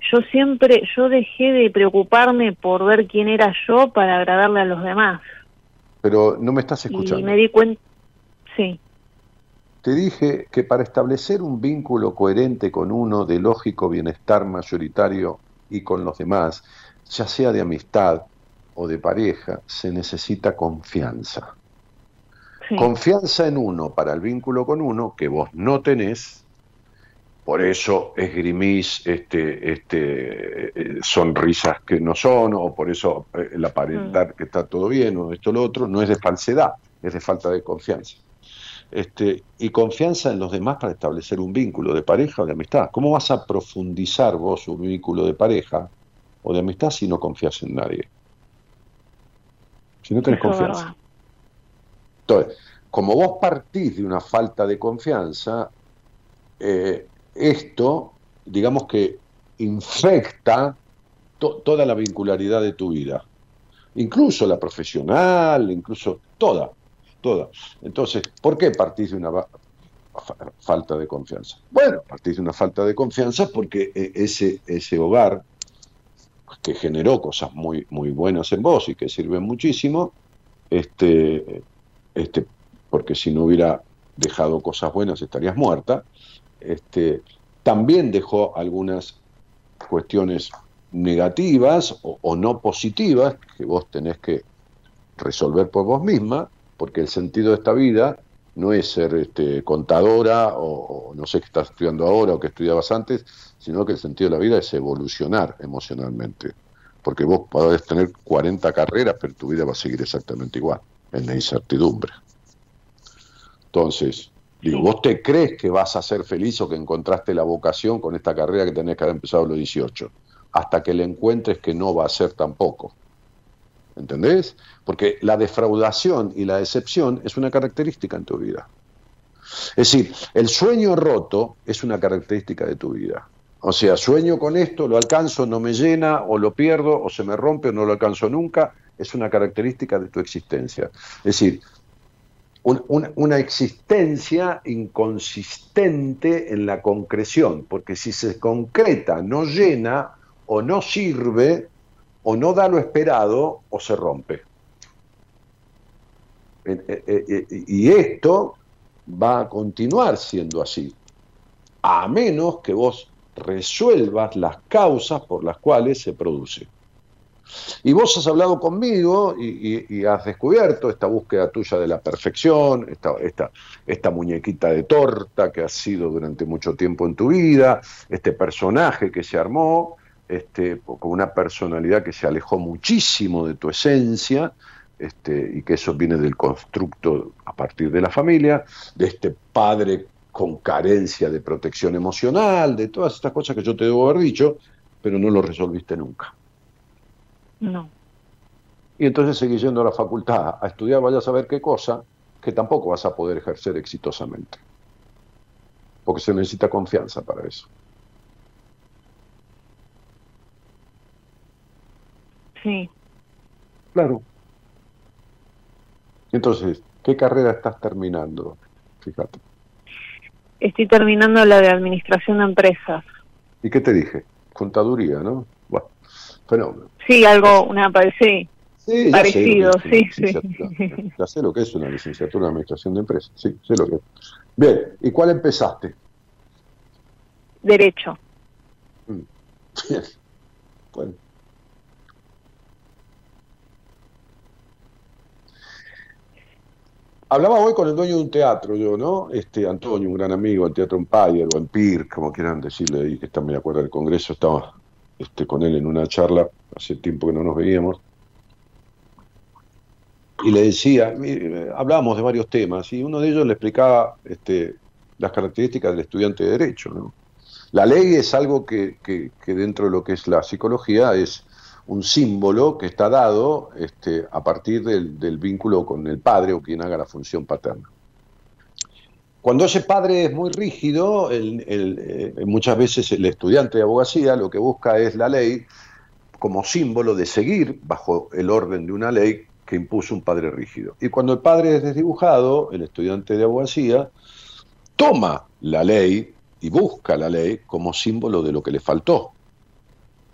yo siempre, yo dejé de preocuparme por ver quién era yo para agradarle a los demás. Pero no me estás escuchando. Y me di cuenta, sí. Te dije que para establecer un vínculo coherente con uno de lógico bienestar mayoritario y con los demás, ya sea de amistad o de pareja se necesita confianza. Confianza en uno para el vínculo con uno que vos no tenés, por eso esgrimís este, este, eh, sonrisas que no son, o por eso eh, el aparentar mm. que está todo bien, o esto o lo otro, no es de falsedad, es de falta de confianza. Este, y confianza en los demás para establecer un vínculo de pareja o de amistad. ¿Cómo vas a profundizar vos un vínculo de pareja o de amistad si no confías en nadie? Si no tenés confianza. Entonces, como vos partís de una falta de confianza, eh, esto, digamos que infecta toda la vincularidad de tu vida, incluso la profesional, incluso toda, toda. Entonces, ¿por qué partís de una falta de confianza? Bueno, partís de una falta de confianza porque eh, ese, ese hogar que generó cosas muy, muy buenas en vos y que sirven muchísimo, este, este, porque si no hubiera dejado cosas buenas estarías muerta, este, también dejó algunas cuestiones negativas o, no positivas que vos tenés que resolver por vos misma, porque el sentido de esta vida no es ser este, contadora o, no sé qué estás estudiando ahora o que estudiabas antes, sino que el sentido de la vida es evolucionar emocionalmente. Porque vos podés tener 40 carreras, pero tu vida va a seguir exactamente igual, en la incertidumbre. Entonces, Digo, ¿vos te crees que vas a ser feliz o que encontraste la vocación con esta carrera que tenés que haber empezado a los 18? Hasta que le encuentres que no va a ser tampoco. ¿Entendés? Porque la defraudación y la decepción es una característica en tu vida. Es decir, el sueño roto es una característica de tu vida. O sea, sueño con esto, lo alcanzo, no me llena, o lo pierdo, o se me rompe, o no lo alcanzo nunca, es una característica de tu existencia. Es decir, una, existencia inconsistente en la concreción, porque si se concreta, no llena o no sirve o no da lo esperado o se rompe. Eh, eh, eh, y esto va a continuar siendo así, a menos que vos resuelvas las causas por las cuales se produce. Y vos has hablado conmigo y, has descubierto esta búsqueda tuya de la perfección, esta, esta, esta muñequita de torta que has sido durante mucho tiempo en tu vida, este personaje que se armó, este, con una personalidad que se alejó muchísimo de tu esencia, este, y que eso viene del constructo a partir de la familia, de este padre con carencia de protección emocional, de todas estas cosas que yo te debo haber dicho, pero no lo resolviste nunca. No. Y entonces seguís yendo a la facultad a estudiar, vaya a saber qué cosa, que tampoco vas a poder ejercer exitosamente. Porque se necesita confianza para eso. Sí. Claro. Entonces, ¿qué carrera estás terminando? Fíjate. Estoy terminando la de administración de empresas. ¿Y qué te dije? Contaduría, ¿no? Fenómeno. Sí, algo, una sí, parecido, sí, sí. Ya sé lo que es una licenciatura en administración de empresas, sí, sé lo que es. Bien, ¿y cuál empezaste? Derecho. Mm. Bien, bueno. Hablaba hoy con el dueño de un teatro, yo, ¿no? Este Antonio, un gran amigo, el Teatro Empire o Empire, como quieran decirle, y que está de acuerdo del Congreso, estaba este, con él en una charla, hace tiempo que no nos veíamos, y le decía, hablábamos de varios temas, y uno de ellos le explicaba este, las características del estudiante de Derecho. La ley es algo que, dentro de lo que es la psicología es un símbolo que está dado este, a partir del vínculo con el padre o quien haga la función paterna. Cuando ese padre es muy rígido, eh, muchas veces el estudiante de abogacía lo que busca es la ley como símbolo de seguir bajo el orden de una ley que impuso un padre rígido. Y cuando el padre es desdibujado, el estudiante de abogacía toma la ley y busca la ley como símbolo de lo que le faltó,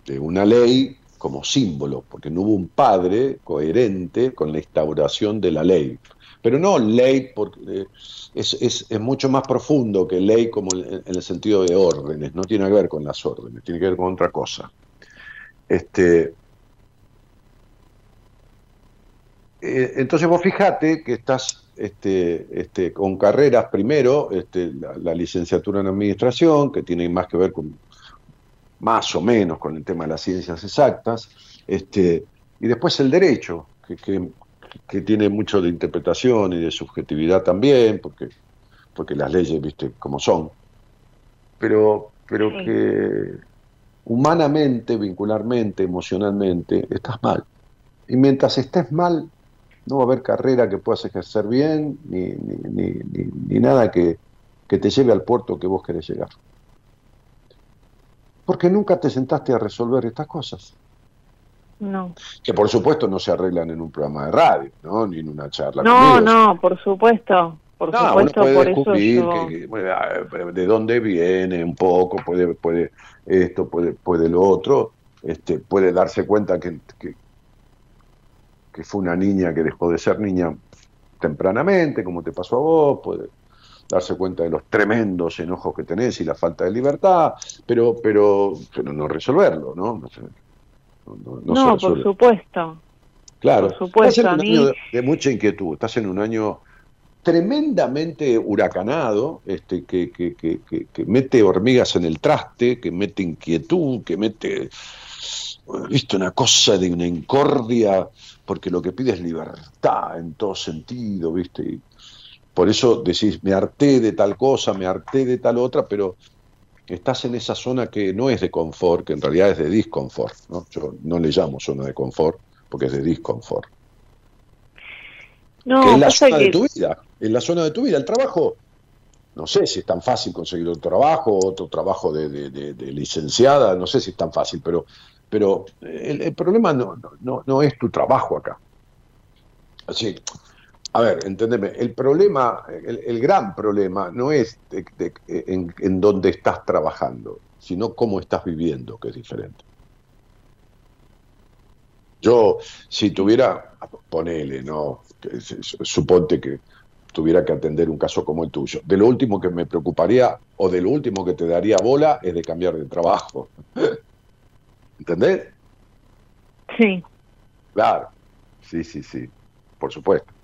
de una ley como símbolo, porque no hubo un padre coherente con la instauración de la ley. Pero no ley, porque eh, es, es, es, mucho más profundo que ley como en, el sentido de órdenes, no tiene que ver con las órdenes, tiene que ver con otra cosa. Este, eh, entonces vos fijate que estás este, este, con carreras, primero, este, la, licenciatura en administración, que tiene más que ver con, más o menos con el tema de las ciencias exactas, este, y después el derecho, que, que, tiene mucho de interpretación y de subjetividad también, porque, porque las leyes, viste, como son, pero, pero que humanamente, vincularmente, emocionalmente, estás mal. Y mientras estés mal, no va a haber carrera que puedas ejercer bien, ni, ni, ni, nada que, te lleve al puerto que vos querés llegar. Porque nunca te sentaste a resolver estas cosas. No. Que por supuesto no se arreglan en un programa de radio, ¿no? Ni en una charla. No, no, por supuesto. Por supuesto, puede descubrir de dónde viene un poco, puede, puede esto, puede, puede lo otro, este, puede darse cuenta que, que fue una niña que dejó de ser niña tempranamente, como te pasó a vos, puede darse cuenta de los tremendos enojos que tenés y la falta de libertad, pero, pero, pero no resolverlo, ¿no? No, por supuesto. Claro, por supuesto, estás en un año de, mucha inquietud, estás en un año tremendamente huracanado, este, que, que, que, que, mete hormigas en el traste, que mete inquietud, que mete, viste, una cosa de una incordia porque lo que pide es libertad en todo sentido, ¿viste? Y por eso decís, me harté de tal cosa, me harté de tal otra, pero estás en esa zona que no es de confort, que en realidad es de disconfort, ¿no? Yo no le llamo zona de confort, porque es de disconfort. No, que es la zona de tu vida, es la zona de tu vida. El trabajo, no sé si es tan fácil conseguir otro trabajo, otro trabajo de, de licenciada, no sé si es tan fácil, pero pero el, problema no, no, no, es tu trabajo acá. Así, a ver, entendeme, el problema, el, gran problema no es en, en dónde estás trabajando, sino cómo estás viviendo, que es diferente. Yo, si tuviera, ponele, ¿no? Suponte que tuviera que atender un caso como el tuyo. De lo último que me preocuparía o de lo último que te daría bola es de cambiar de trabajo. ¿Entendés? Sí. Claro, sí, sí, sí, por supuesto.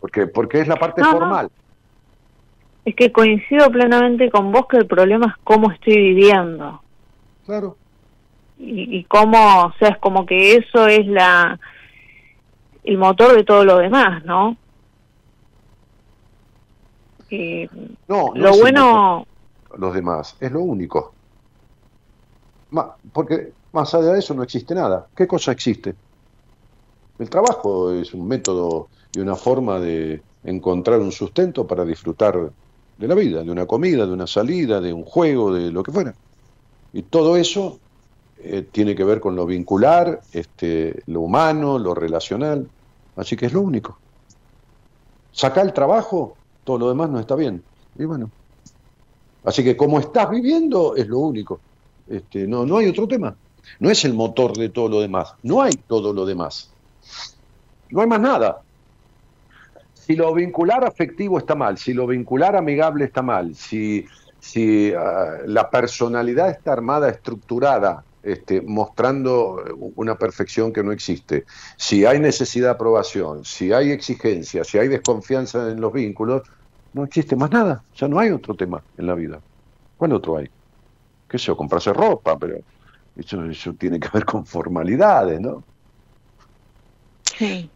Porque, porque es la parte formal. Es que coincido plenamente con vos que el problema es cómo estoy viviendo. Claro. Y, y cómo, o sea, es como que eso es la el motor de todo lo demás, ¿no? no, lo bueno... Los demás, es lo único porque más allá de eso no existe nada. ¿Qué cosa existe? El trabajo es un método y una forma de encontrar un sustento para disfrutar de la vida, de una comida, de una salida, de un juego, de lo que fuera. Y todo eso eh, tiene que ver con lo vincular, este, lo humano, lo relacional. Así que es lo único. Saca el trabajo, todo lo demás no está bien. Y bueno. Así que como estás viviendo es lo único. Este, no, no hay otro tema. No es el motor de todo lo demás. No hay todo lo demás. No hay más nada. Si lo vincular afectivo está mal, si lo vincular amigable está mal, si, si ah, la personalidad está armada, estructurada, este, mostrando una perfección que no existe, si hay necesidad de aprobación, si hay exigencia, si hay desconfianza en los vínculos, no existe más nada. Ya no hay otro tema en la vida. ¿Cuál otro hay? qué sé yo, comprarse ropa, pero eso, eso tiene que ver con formalidades, ¿no? Sí.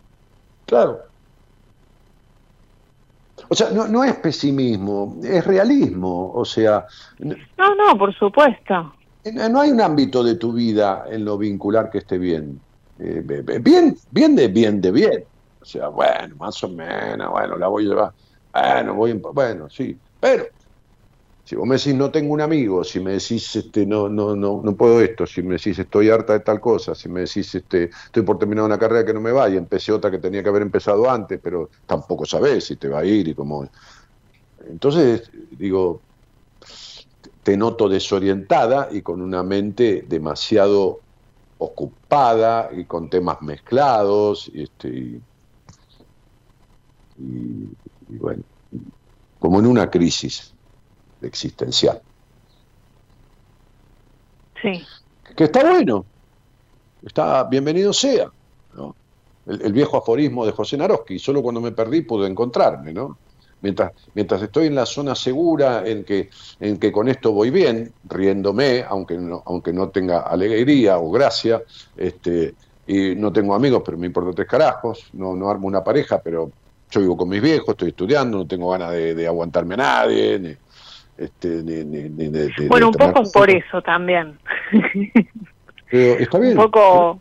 Claro. O sea, no, no es pesimismo, es realismo. O sea. No, no, por supuesto. No hay un ámbito de tu vida en lo vincular que esté bien. Eh, bien, bien de bien de bien. O sea, bueno, más o menos, bueno, la voy a llevar. Bueno, voy, bueno, sí. Pero si vos me decís no tengo un amigo, si me decís este no no no no puedo esto, si me decís estoy harta de tal cosa, si me decís este estoy por terminar una carrera que no me va y empecé otra que tenía que haber empezado antes, pero tampoco sabés si te va a ir y cómo. Entonces, digo, te noto desorientada y con una mente demasiado ocupada y con temas mezclados y, este, y bueno, como en una crisis existencial. Sí. Que está bueno, está bienvenido sea, ¿no? el, viejo aforismo de José Naroski, solo cuando me perdí pude encontrarme, ¿no? Mientras, mientras estoy en la zona segura, en que, en que con esto voy bien, riéndome, aunque no, aunque no tenga alegría o gracia, este, y no tengo amigos, pero me importa tres carajos, no, no armo una pareja, pero yo vivo con mis viejos, estoy estudiando, no tengo ganas de, aguantarme a nadie, ni, este, bueno, un poco por eso también. está bien. Un poco,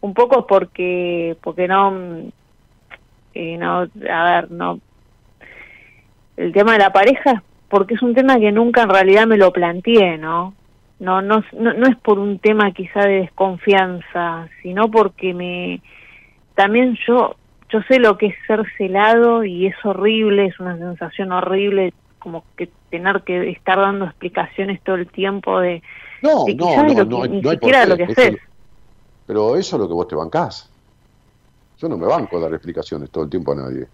un poco porque, porque no, eh, no, a ver, no, el tema de la pareja, porque es un tema que nunca en realidad me lo planteé, ¿no? No, no, no, es por un tema quizá de desconfianza, sino porque me, también yo, yo sé lo que es ser celado y es horrible, es una sensación horrible, como que tener que estar dando explicaciones todo el tiempo de, no, no, no, no, ni siquiera lo que haces. Pero eso es lo que vos te bancás. Yo no me banco a dar explicaciones todo el tiempo a nadie.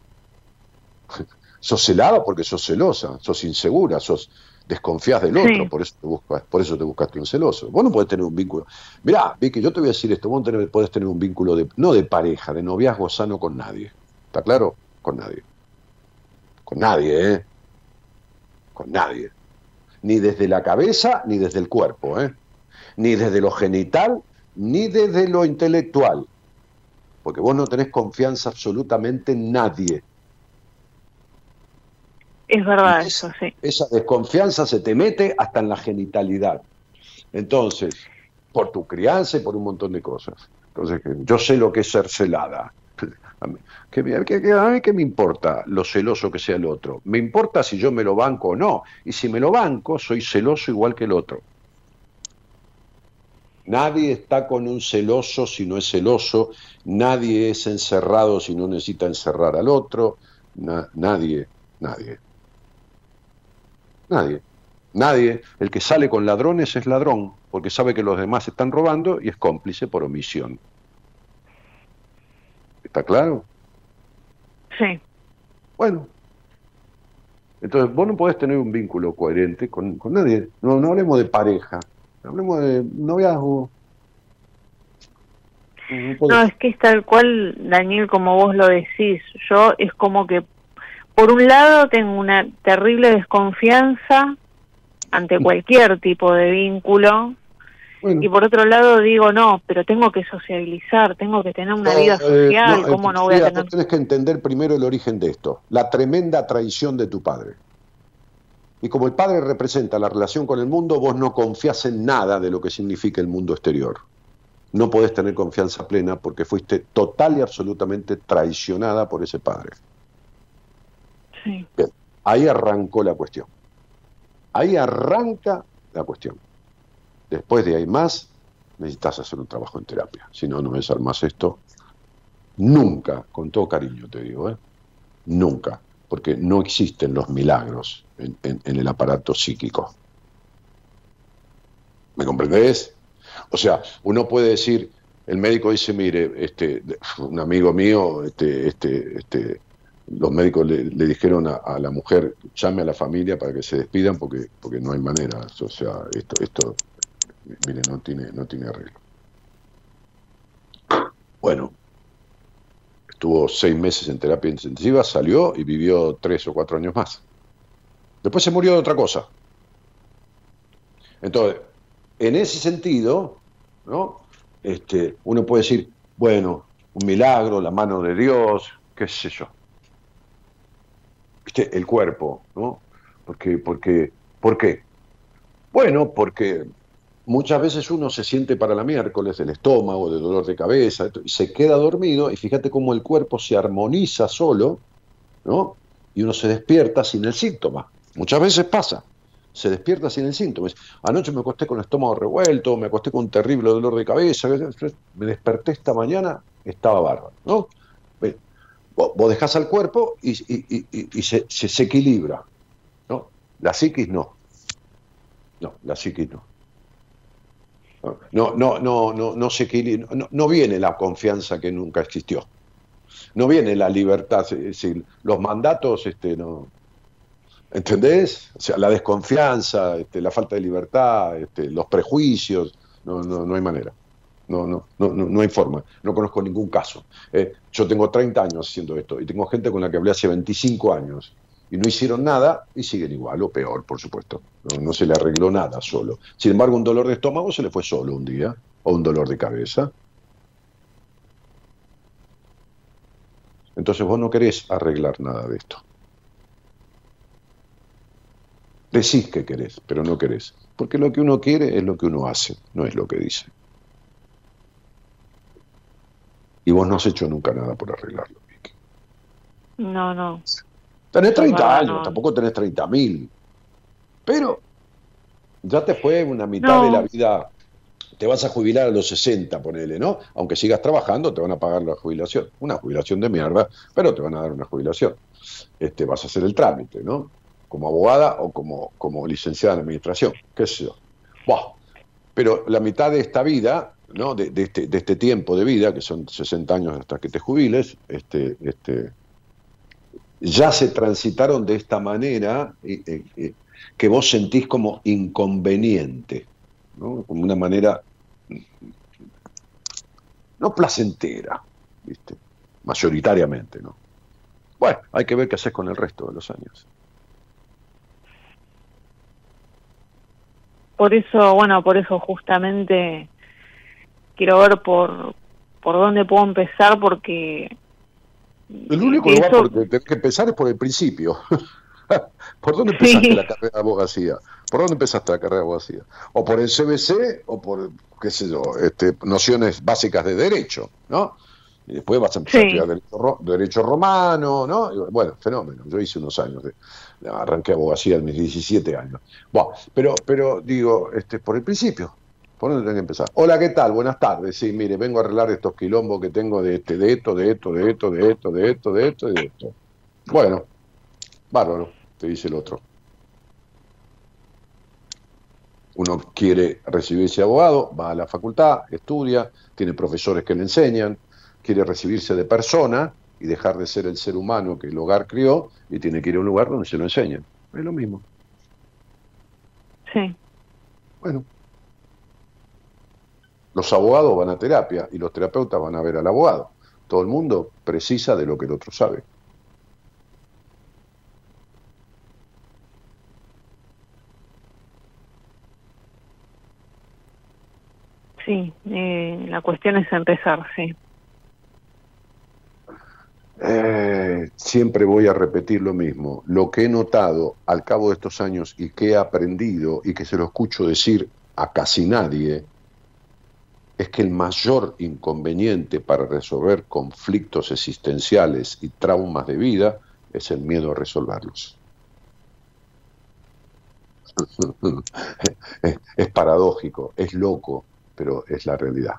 sos celada porque sos celosa, sos insegura, sos desconfías del otro, por eso te buscas, por eso te buscaste un celoso. Vos no podés tener un vínculo. Mirá, Vicky, yo te voy a decir esto, vos no podés tener un vínculo de, no de pareja, de noviazgo sano con nadie. ¿Está claro? Con nadie. Con nadie, ¿eh? Con nadie. Ni desde la cabeza, ni desde el cuerpo, ¿eh? Ni desde lo genital, ni desde lo intelectual. Porque vos no tenés confianza absolutamente en nadie. Es verdad eso, sí. Esa desconfianza se te mete hasta en la genitalidad. Entonces, por tu crianza y por un montón de cosas. Entonces, yo sé lo que es ser celada. A mí, que, qué me importa lo celoso que sea el otro. Me importa si yo me lo banco o no. Y si me lo banco, soy celoso igual que el otro. Nadie está con un celoso si no es celoso. Nadie es encerrado si no necesita encerrar al otro. nadie, nadie. Nadie. Nadie. El que sale con ladrones es ladrón, porque sabe que los demás están robando y es cómplice por omisión. ¿Está claro? Sí. Bueno. Entonces, vos no podés tener un vínculo coherente con, nadie. No, no hablemos de pareja, hablemos de noviazgo. no, es que es tal cual, Daniel, como vos lo decís. Yo es como que por un lado tengo una terrible desconfianza ante cualquier tipo de vínculo y por otro lado digo no, pero tengo que sociabilizar, tengo que tener una vida eh, social, ¿cómo no voy a tener? Tienes que entender primero el origen de esto, la tremenda traición de tu padre. Y como el padre representa la relación con el mundo, vos no confías en nada de lo que significa el mundo exterior. No podés tener confianza plena porque fuiste total y absolutamente traicionada por ese padre ahí arrancó la cuestión. Ahí arranca la cuestión. Después de ahí más, necesitas hacer un trabajo en terapia. Si no, no es más esto. Nunca, con todo cariño te digo, ¿eh? nunca, porque no existen los milagros en, el aparato psíquico. ¿Me comprendés? O sea, uno puede decir, el médico dice, mire, este, un amigo mío, este, este, este, los médicos le, dijeron a, la mujer, llame a la familia para que se despidan porque, porque no hay manera. O sea, esto, esto mire, no tiene, no tiene arreglo. Bueno, estuvo seis meses en terapia intensiva, salió y vivió tres o cuatro años más. Después se murió de otra cosa. Entonces, en ese sentido, ¿no? Este, uno puede decir, bueno, un milagro, la mano de Dios, qué sé yo el cuerpo, ¿no? Porque, porque, ¿Por qué? Bueno, porque muchas veces uno se siente para la miércoles del estómago, de dolor de cabeza, y se queda dormido, y fíjate cómo el cuerpo se armoniza solo, ¿no? Y uno se despierta sin el síntoma. Muchas veces pasa, se despierta sin el síntoma. Anoche me acosté con el estómago revuelto, me acosté con un terrible dolor de cabeza, me desperté esta mañana, estaba bárbaro, ¿no? Vos, dejás al cuerpo y, se, se, equilibra. ¿no? La psiquis no. No, la psiquis no. No, no, no, no, no, no, viene la confianza que nunca existió. No viene la libertad. los mandatos, este, no. ¿Entendés? O sea, la desconfianza, este, la falta de libertad, este, los prejuicios, no, no, no hay manera. No, no, no, no, hay forma. No conozco ningún caso. Eh, yo tengo 30 años haciendo esto y tengo gente con la que hablé hace 25 años y no hicieron nada y siguen igual o peor, por supuesto. No, se le arregló nada solo. Sin embargo, un dolor de estómago se le fue solo un día o un dolor de cabeza. Entonces vos no querés arreglar nada de esto. Decís que querés, pero no querés. Porque lo que uno quiere es lo que uno hace, no es lo que dice. Y vos no has hecho nunca nada por arreglarlo, Vicky. No, no. Tenés 30 años, tampoco tenés 30 mil. Pero ya te fue una mitad de la vida. Te vas a jubilar a los 60, ponele, ¿no? Aunque sigas trabajando, te van a pagar la jubilación. Una jubilación de mierda, pero te van a dar una jubilación. Este, vas a hacer el trámite, ¿no? Como abogada o como, como licenciada en administración, qué sé yo. Pero la mitad de esta vida, ¿no? De, este, de este tiempo de vida, que son 60 años hasta que te jubiles, este, este, ya se transitaron de esta manera que vos sentís como inconveniente, ¿no? como una manera no placentera, ¿viste? mayoritariamente. ¿no? Bueno, hay que ver qué haces con el resto de los años. Por eso, bueno, por eso justamente quiero ver por, por dónde puedo empezar porque el único lugar por que tenés que empezar es por el principio. ¿Por dónde empezaste la carrera de abogacía? ¿Por dónde empezaste la carrera de abogacía? O por el CBC o por, qué sé yo, este, nociones básicas de derecho, ¿no? Y después vas a empezar a estudiar derecho, romano, ¿no? bueno, fenómeno. Yo hice unos años, de, arranqué abogacía en mis 17 años. Bueno, pero, pero digo, este, por el principio, ¿Por dónde tengo que empezar? Hola, ¿qué tal? Buenas tardes. Sí, mire, vengo a arreglar estos quilombos que tengo de, este, de esto, de esto, de esto, de esto, de esto, de esto y de esto. Bueno, bárbaro, te dice el otro. Uno quiere recibirse abogado, va a la facultad, estudia, tiene profesores que le enseñan, quiere recibirse de persona y dejar de ser el ser humano que el hogar crió y tiene que ir a un lugar donde se lo enseñan. Es lo mismo. Sí. Bueno, los abogados van a terapia y los terapeutas van a ver al abogado. Todo el mundo precisa de lo que el otro sabe. Sí, eh, la cuestión es empezar, sí. Eh, siempre voy a repetir lo mismo. Lo que he notado al cabo de estos años y que he aprendido y que se lo escucho decir a casi nadie es que el mayor inconveniente para resolver conflictos existenciales y traumas de vida es el miedo a resolverlos. es, paradójico, es loco, pero es la realidad.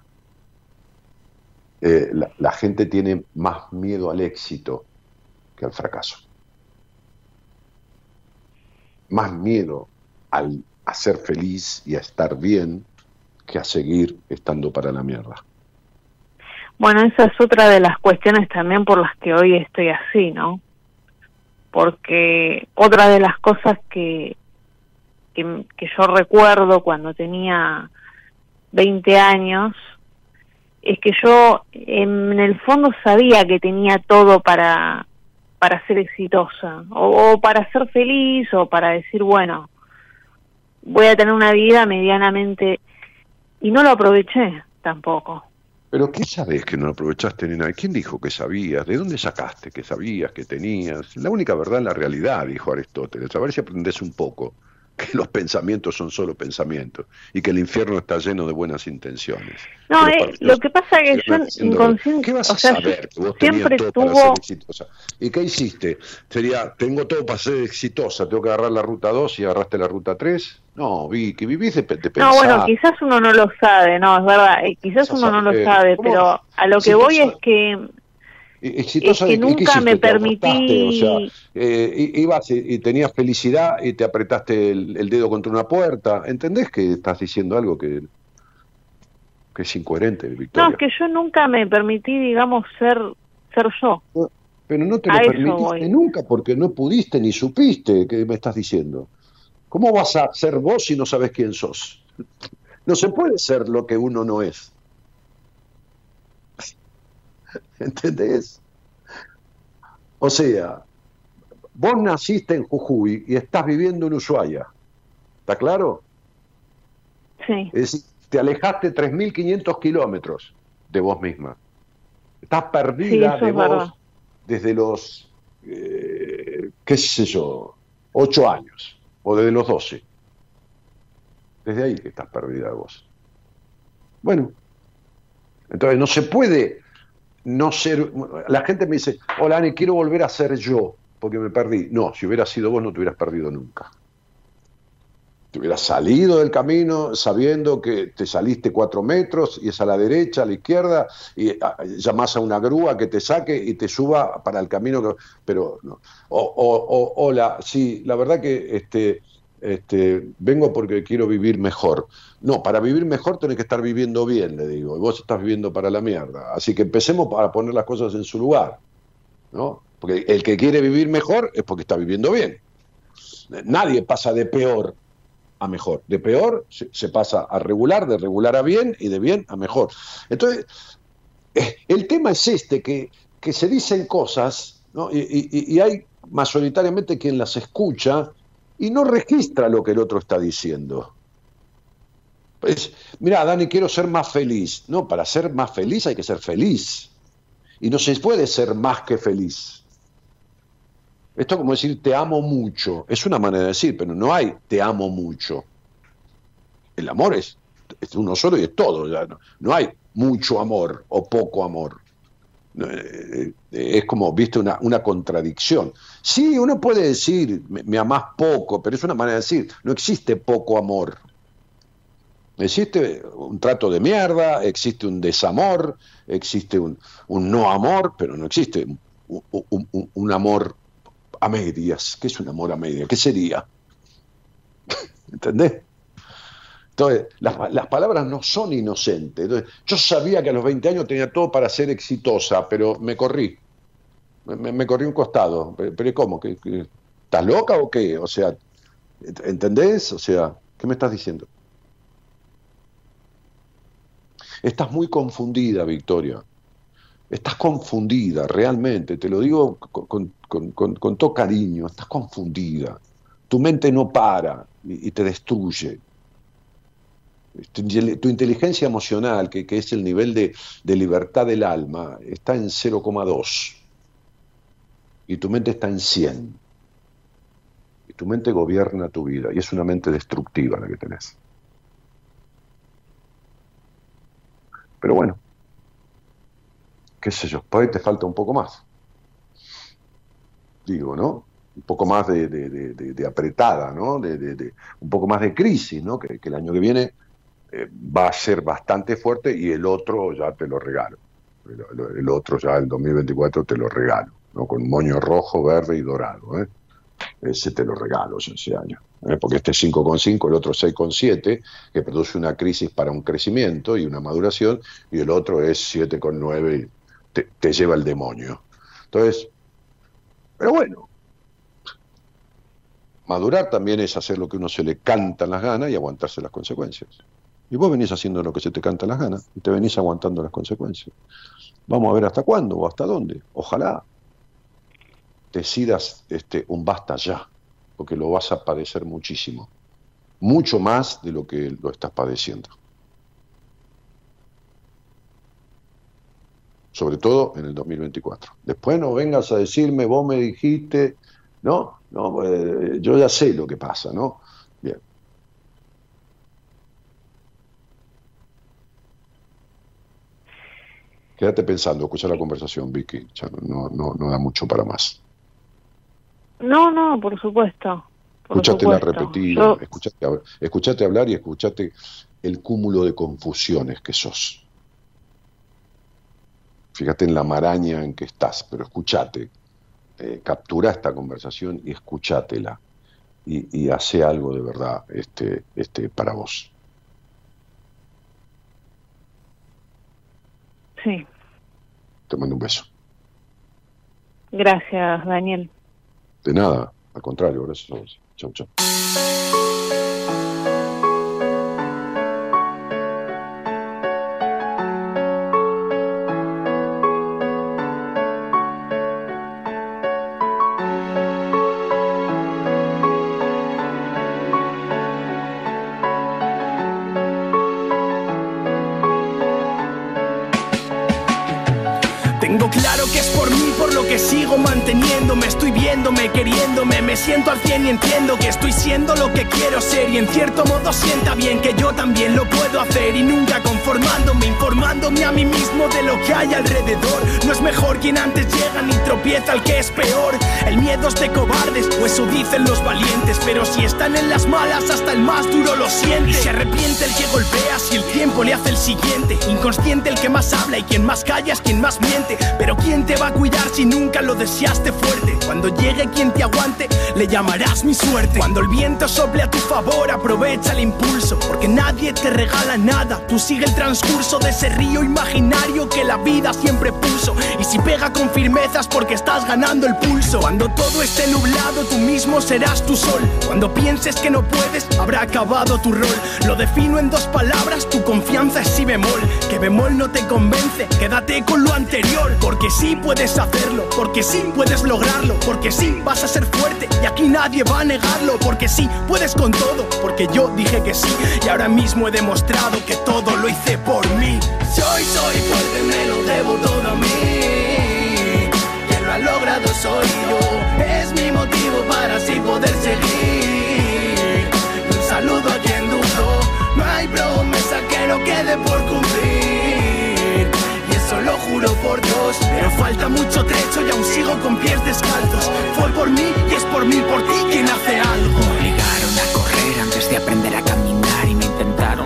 Eh, la, gente tiene más miedo al éxito que al fracaso. Más miedo al, ser feliz y a estar bien que a seguir estando para la mierda. Bueno, esa es otra de las cuestiones también por las que hoy estoy así, ¿no? Porque otra de las cosas que, que, yo recuerdo cuando tenía 20 años es que yo en el fondo sabía que tenía todo para, para ser exitosa o, o para ser feliz o para decir, bueno, voy a tener una vida medianamente y no lo aproveché tampoco. ¿Pero qué sabes que no aprovechaste ni nada? ¿Quién dijo que sabías? ¿De dónde sacaste que sabías, que tenías? La única verdad es la realidad, dijo Aristóteles. A ver si aprendes un poco que los pensamientos son solo pensamientos y que el infierno está lleno de buenas intenciones. No, eh, lo que pasa es que yo inconsciente... ¿Qué vas a saber? Que vos siempre todo tuvo... para ser exitosa. ¿Y qué hiciste? Sería, tengo todo para ser exitosa, tengo que agarrar la ruta 2 y agarraste la ruta 3. No, vi que vivís de, de No, bueno, quizás uno no lo sabe, no, es verdad, eh, quizás uno no lo sabe, pero a lo que voy es que exitosa es que nunca me permití o sea, eh, ibas y, tenías felicidad y te apretaste el, dedo contra una puerta. ¿entendés que estás diciendo algo que que es incoherente Victoria? no es que yo nunca me permití digamos ser ser yo. Pero no te lo permitiste nunca porque no pudiste ni supiste que me estás diciendo. ¿cómo vas a ser vos si no sabes quién sos? no se puede ser lo que uno no es ¿Entendés? O sea, vos naciste en Jujuy y estás viviendo en Ushuaia. ¿Está claro? Sí. Es decir, te alejaste 3.500 kilómetros de vos misma. Estás perdida Sí, de es verdad. vos desde los, eh, qué sé yo, 8 años o desde los 12. Desde ahí que estás perdida de vos. Bueno, entonces no se puede no ser. La gente me dice, hola Ani, quiero volver a ser yo porque me perdí. No, si hubieras sido vos no te hubieras perdido nunca. Te hubieras salido del camino sabiendo que te saliste cuatro metros y es a la derecha, a la izquierda, y ah, llamás a una grúa que te saque y te suba para el camino. que- pero no. O, o- o- hola, sí, la verdad que este, este, vengo porque quiero vivir mejor. No, para vivir mejor tenés que estar viviendo bien, le digo, y vos estás viviendo para la mierda. Así que empecemos para poner las cosas en su lugar. ¿no? Porque el que quiere vivir mejor es porque está viviendo bien. Nadie pasa de peor a mejor. De peor se, pasa a regular, de regular a bien y de bien a mejor. Entonces, eh, el tema es este, que, que se dicen cosas ¿no? y, y- y hay mayoritariamente quien las escucha y no registra lo que el otro está diciendo. Pues, mira, Dani, quiero ser más feliz. No, para ser más feliz hay que ser feliz. Y no se puede ser más que feliz. Esto es como decir te amo mucho. Es una manera de decir, pero no hay te amo mucho. El amor es, uno solo y es todo. no hay mucho amor o poco amor. Eh, eh, Es como, viste, una, una contradicción. Sí, uno puede decir, me, me amás poco, pero es una manera de decir, no existe poco amor. Existe un trato de mierda, existe un desamor, existe un, un no amor, pero no existe un- un- un amor a medias. ¿Qué es un amor a medias? ¿Qué sería? ¿Entendés? Entonces, las, palabras no son inocentes. Yo sabía que a los 20 años tenía todo para ser exitosa, pero me corrí. Me, corrí un costado. Pero, ¿cómo? ¿Estás loca o qué? O sea, ¿entendés? O sea, ¿qué me estás diciendo? Estás muy confundida, Victoria. Estás confundida, realmente. Te lo digo con, todo cariño. Estás confundida. Tu mente no para y te destruye. Tu, inteligencia emocional, que, que es el nivel de, de libertad del alma, está en 0,2. Y tu mente está en 100. Y tu mente gobierna tu vida. Y es una mente destructiva la que tenés. Pero bueno, qué sé yo, por ahí te falta un poco más. Digo, ¿no? Un poco más de, de- de- de- apretada, ¿no? Un poco más de crisis, ¿no? Que el año que viene eh, va a ser bastante fuerte y el otro ya te lo regalo. El, otro ya, el 2024, te lo regalo, ¿no? Con moño rojo, verde y dorado, ¿eh? Ese te lo regalo ese año. ¿eh? Porque este es 5,5, el otro 6,7, que produce una crisis para un crecimiento y una maduración, y el otro es 7,9 y te, te lleva el demonio. Entonces, pero bueno, madurar también es hacer lo que uno se le cantan las ganas y aguantarse las consecuencias. Y vos venís haciendo lo que se te cantan las ganas y te venís aguantando las consecuencias. Vamos a ver hasta cuándo o hasta dónde. Ojalá decidas este, un basta ya, porque lo vas a padecer muchísimo. Mucho más de lo que lo estás padeciendo. Sobre todo en el 2024. Después no vengas a decirme, vos me dijiste, no, no, eh, yo ya sé lo que pasa, ¿no? Bien. Quédate pensando, escucha la conversación, Vicky. Ya no, no, no da mucho para más. No, no, por supuesto. Por Escúchate la supuesto. repetida, Yo- escúchate, hab- escúchate hablar y escúchate el cúmulo de confusiones que sos. Fíjate en la maraña en que estás, pero escúchate. Eh, captura esta conversación y escúchatela. Y, y hace algo de verdad este, este, para vos. Sí, Te mando un beso. gracias, Daniel. De nada, al contrario, gracias a vos. Chau, chau. Queriéndome, me siento al cien y entiendo que estoy siendo lo que quiero ser. Y en cierto modo sienta bien que yo también lo puedo hacer. Y nunca conformándome, informándome a mí mismo de lo que hay alrededor. No es mejor quien antes llega ni tropieza al que es peor. El miedo es de cobardes, o eso dicen los valientes. Pero si están en las malas, hasta el más duro lo siente. Se arrepiente el que golpea si el tiempo le hace el siguiente. Inconsciente el que más habla y quien más calla es quien más miente. Pero ¿quién te va a cuidar si nunca lo deseaste fuerte? Cuando llegue quien te aguante, le llamarás mi suerte. Cuando el viento sople a tu favor, aprovecha el impulso. Porque nadie te regala nada. Tú sigue el transcurso de ese río imaginario que la vida siempre puso. Y si pega con firmezas porque estás ganando el pulso. Cuando todo esté nublado, tú mismo serás tu sol. Cuando pienses que no puedes, habrá acabado tu rol. Lo defino en dos palabras, tu confianza es si bemol. Que bemol no te convence, quédate con lo anterior. Porque sí puedes hacerlo, porque sí puedes lograrlo, porque sí vas a ser fuerte y aquí nadie va a negarlo. Porque sí puedes con todo, porque yo dije que sí. Y ahora mismo he demostrado que todo lo hice por mí. Soy, soy fuerte, me lo debo todo a mí. Quien lo ha logrado soy yo, es mi motivo para así poder seguir. Un saludo a quien dudó, no hay promesa que no quede por cumplir. Juro por Dios, pero falta mucho trecho y aún sigo con pies descalzos. Fue por mí y es por mí, por ti quien hace algo. Me obligaron a correr antes de aprender a caminar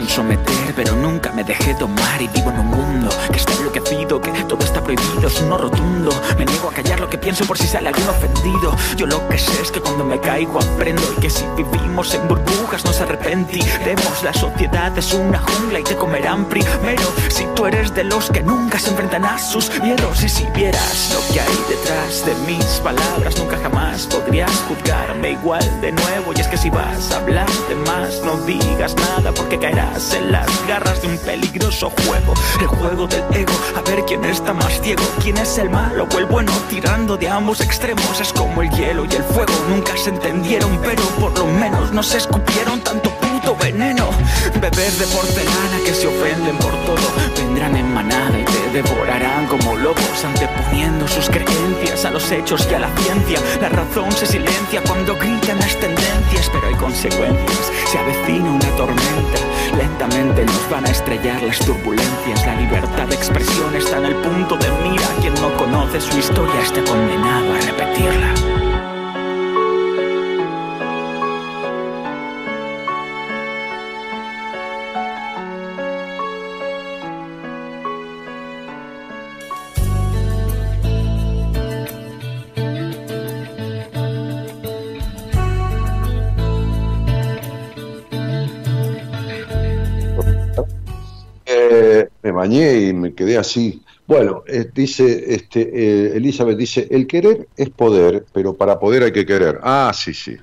intentaron someter, pero nunca me dejé tomar y vivo en un mundo que está enloquecido, que todo está prohibido, es un no rotundo. Me niego a callar lo que pienso por si sale algún ofendido. Yo lo que sé es que cuando me caigo aprendo y que si vivimos en burbujas nos arrepentiremos. La sociedad es una jungla y te comerán primero. Si tú eres de los que nunca se enfrentan a sus miedos y si vieras lo que hay detrás de mis palabras, nunca jamás podrías juzgarme igual de nuevo. Y es que si vas a hablar de más, no digas nada porque caerás en las garras de un peligroso juego. El juego del ego, a ver quién está más ciego, quién es el malo o el bueno, tirando de ambos extremos. Es como el hielo y el fuego, nunca se entendieron, pero por lo menos no se escupieron tanto veneno. Bebés de porcelana que se ofenden por todo, vendrán en manada y te devorarán como lobos, anteponiendo sus creencias a los hechos y a la ciencia. La razón se silencia cuando gritan las tendencias, pero hay consecuencias. Se avecina una tormenta, lentamente nos van a estrellar las turbulencias. La libertad de expresión está en el punto de mira. Quien no conoce su historia está condenado a repetirla. Y me quedé así. Bueno, eh, dice este, eh, Elizabeth dice, el querer es poder, pero para poder hay que querer. Ah, sí, sí.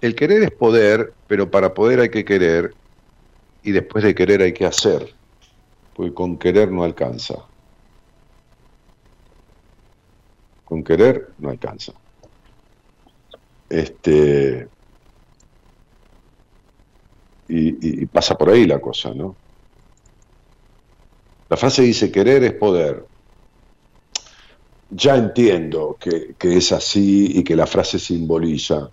El querer es poder, pero para poder hay que querer, y después de querer hay que hacer, porque con querer no alcanza. Con querer no alcanza. Este, y pasa por ahí la cosa, ¿no? La frase dice, querer es poder. Ya entiendo que, que es así y que la frase simboliza.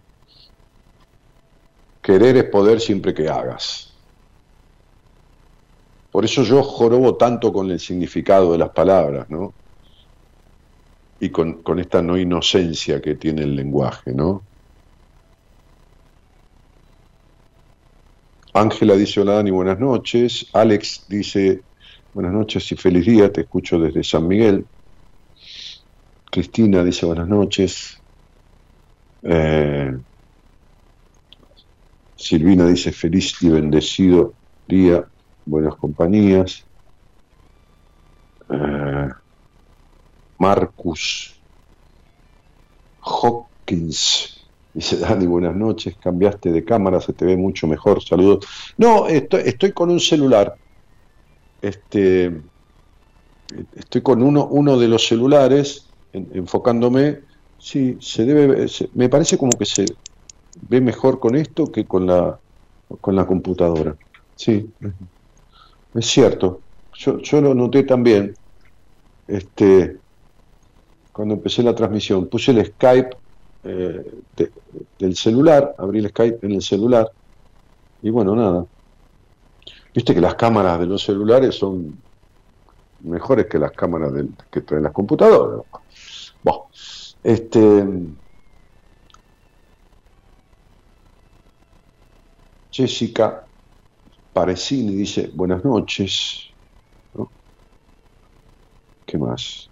Querer es poder siempre que hagas. Por eso yo jorobo tanto con el significado de las palabras, ¿no? Y con, con esta no inocencia que tiene el lenguaje, ¿no? Ángela dice hola Dani, buenas noches. Alex dice buenas noches y feliz día, te escucho desde San Miguel. Cristina dice buenas noches. Eh, Silvina dice feliz y bendecido día, buenas compañías. Eh, Marcus Hawkins dice Dani, buenas noches, cambiaste de cámara, se te ve mucho mejor, saludos. No, estoy, estoy con un celular. Este, estoy con uno, uno de los celulares en- enfocándome. Sí, se debe, se- me parece como que se ve mejor con esto que con la, con la computadora. Sí, es cierto. Yo, yo lo noté también. este, cuando empecé la transmisión, puse el Skype eh, del celular, abrí el Skype en el celular y bueno, nada. Viste que las cámaras de los celulares son mejores que las cámaras que traen las computadoras. Bueno, este, Jessica Parecini dice, buenas noches. ¿Qué más?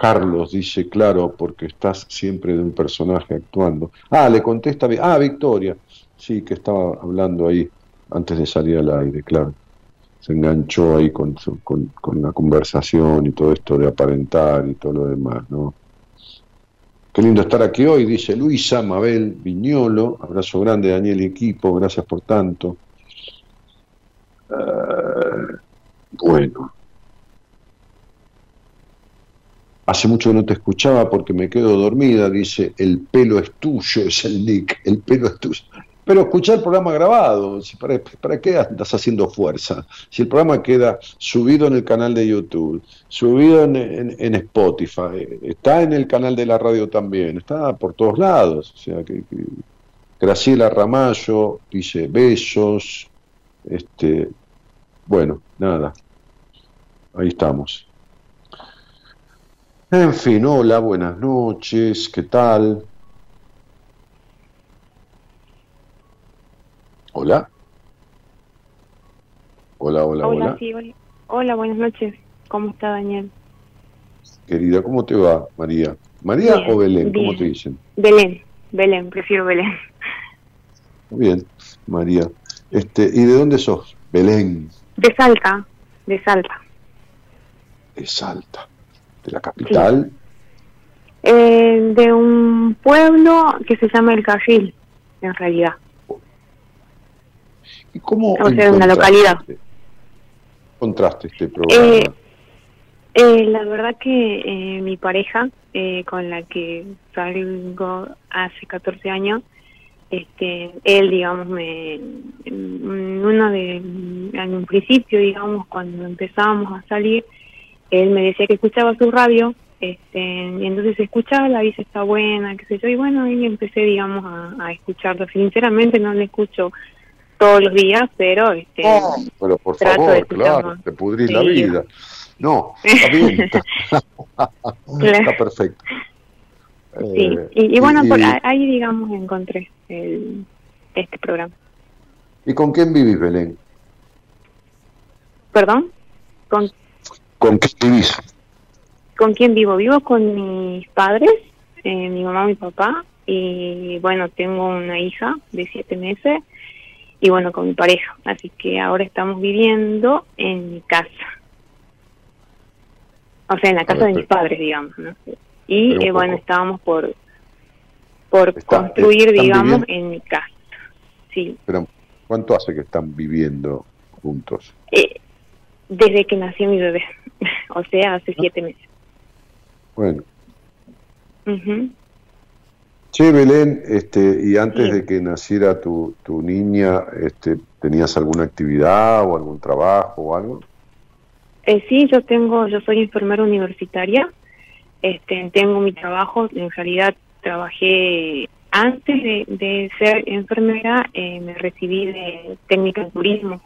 Carlos dice, claro, porque estás siempre de un personaje actuando. Ah, le contesta, ah, Victoria, sí, que estaba hablando ahí antes de salir al aire, claro. Se enganchó ahí con, con, con la conversación y todo esto de aparentar y todo lo demás, ¿no? Qué lindo estar aquí hoy, dice Luisa Mabel Viñolo. Abrazo grande, Daniel y equipo, gracias por tanto. Eh, bueno. Hace mucho que no te escuchaba porque me quedo dormida, dice, el pelo es tuyo, es el nick, el pelo es tuyo. Pero escuchar el programa grabado, ¿para, ¿para qué andas haciendo fuerza? Si el programa queda subido en el canal de YouTube, subido en, Spotify, está en el canal de la radio también, está por todos lados. O sea, que, Graciela Ramallo dice besos, este, bueno, nada, ahí estamos. En fin, hola, buenas noches, ¿qué tal? Hola. Hola, hola, hola. Hola, buenas noches. ¿Cómo está Daniel? Querida, ¿cómo te va, María? ¿María o Belén? ¿Cómo te dicen? Belén, Belén, prefiero Belén. Bien, María. Este, ¿Y de dónde sos? Belén. De Salta, de Salta. De Salta. ¿De la capital? Eh, de un pueblo que se llama El Carril, en realidad. ¿Y cómo o sea, una localidad. encontraste este programa? Eh, eh, la verdad que eh, mi pareja, con la que salgo hace 14 años, este, él, digamos, me, uno de, en un principio, digamos, cuando empezábamos a salir, él me decía que escuchaba su radio, este, y entonces escuchaba, la vida está buena, qué sé yo, y bueno, y empecé, digamos, a, a escucharlo. Sinceramente no le escucho todos los días, pero este, pero por favor, claro, te pudrís la vida. No, está bien, está, perfecto. Sí, eh, y, bueno, por ahí digamos encontré el, este programa. ¿Y con quién vivís, Belén? ¿Perdón? ¿Con, ¿Con quién vivís? ¿Con quién vivo? Vivo con mis padres, eh, mi mamá, mi papá, y bueno, tengo una hija de siete meses y bueno, con mi pareja. Así que ahora estamos viviendo en mi casa. O sea, en la casa de mis padres, digamos. ¿no? Y eh, bueno, estábamos por por construir, digamos, en mi casa. Sí. Pero, ¿cuánto hace que están viviendo juntos? Eh, desde que nació mi bebé. o sea, hace siete meses. Bueno. Sí, Belén, este, y antes de que naciera tu, tu niña, este, ¿tenías alguna actividad o algún trabajo o algo? Eh, sí, yo tengo, yo soy enfermera universitaria, este, tengo mi trabajo, en realidad trabajé antes de, ser enfermera, eh, me recibí de técnica en turismo.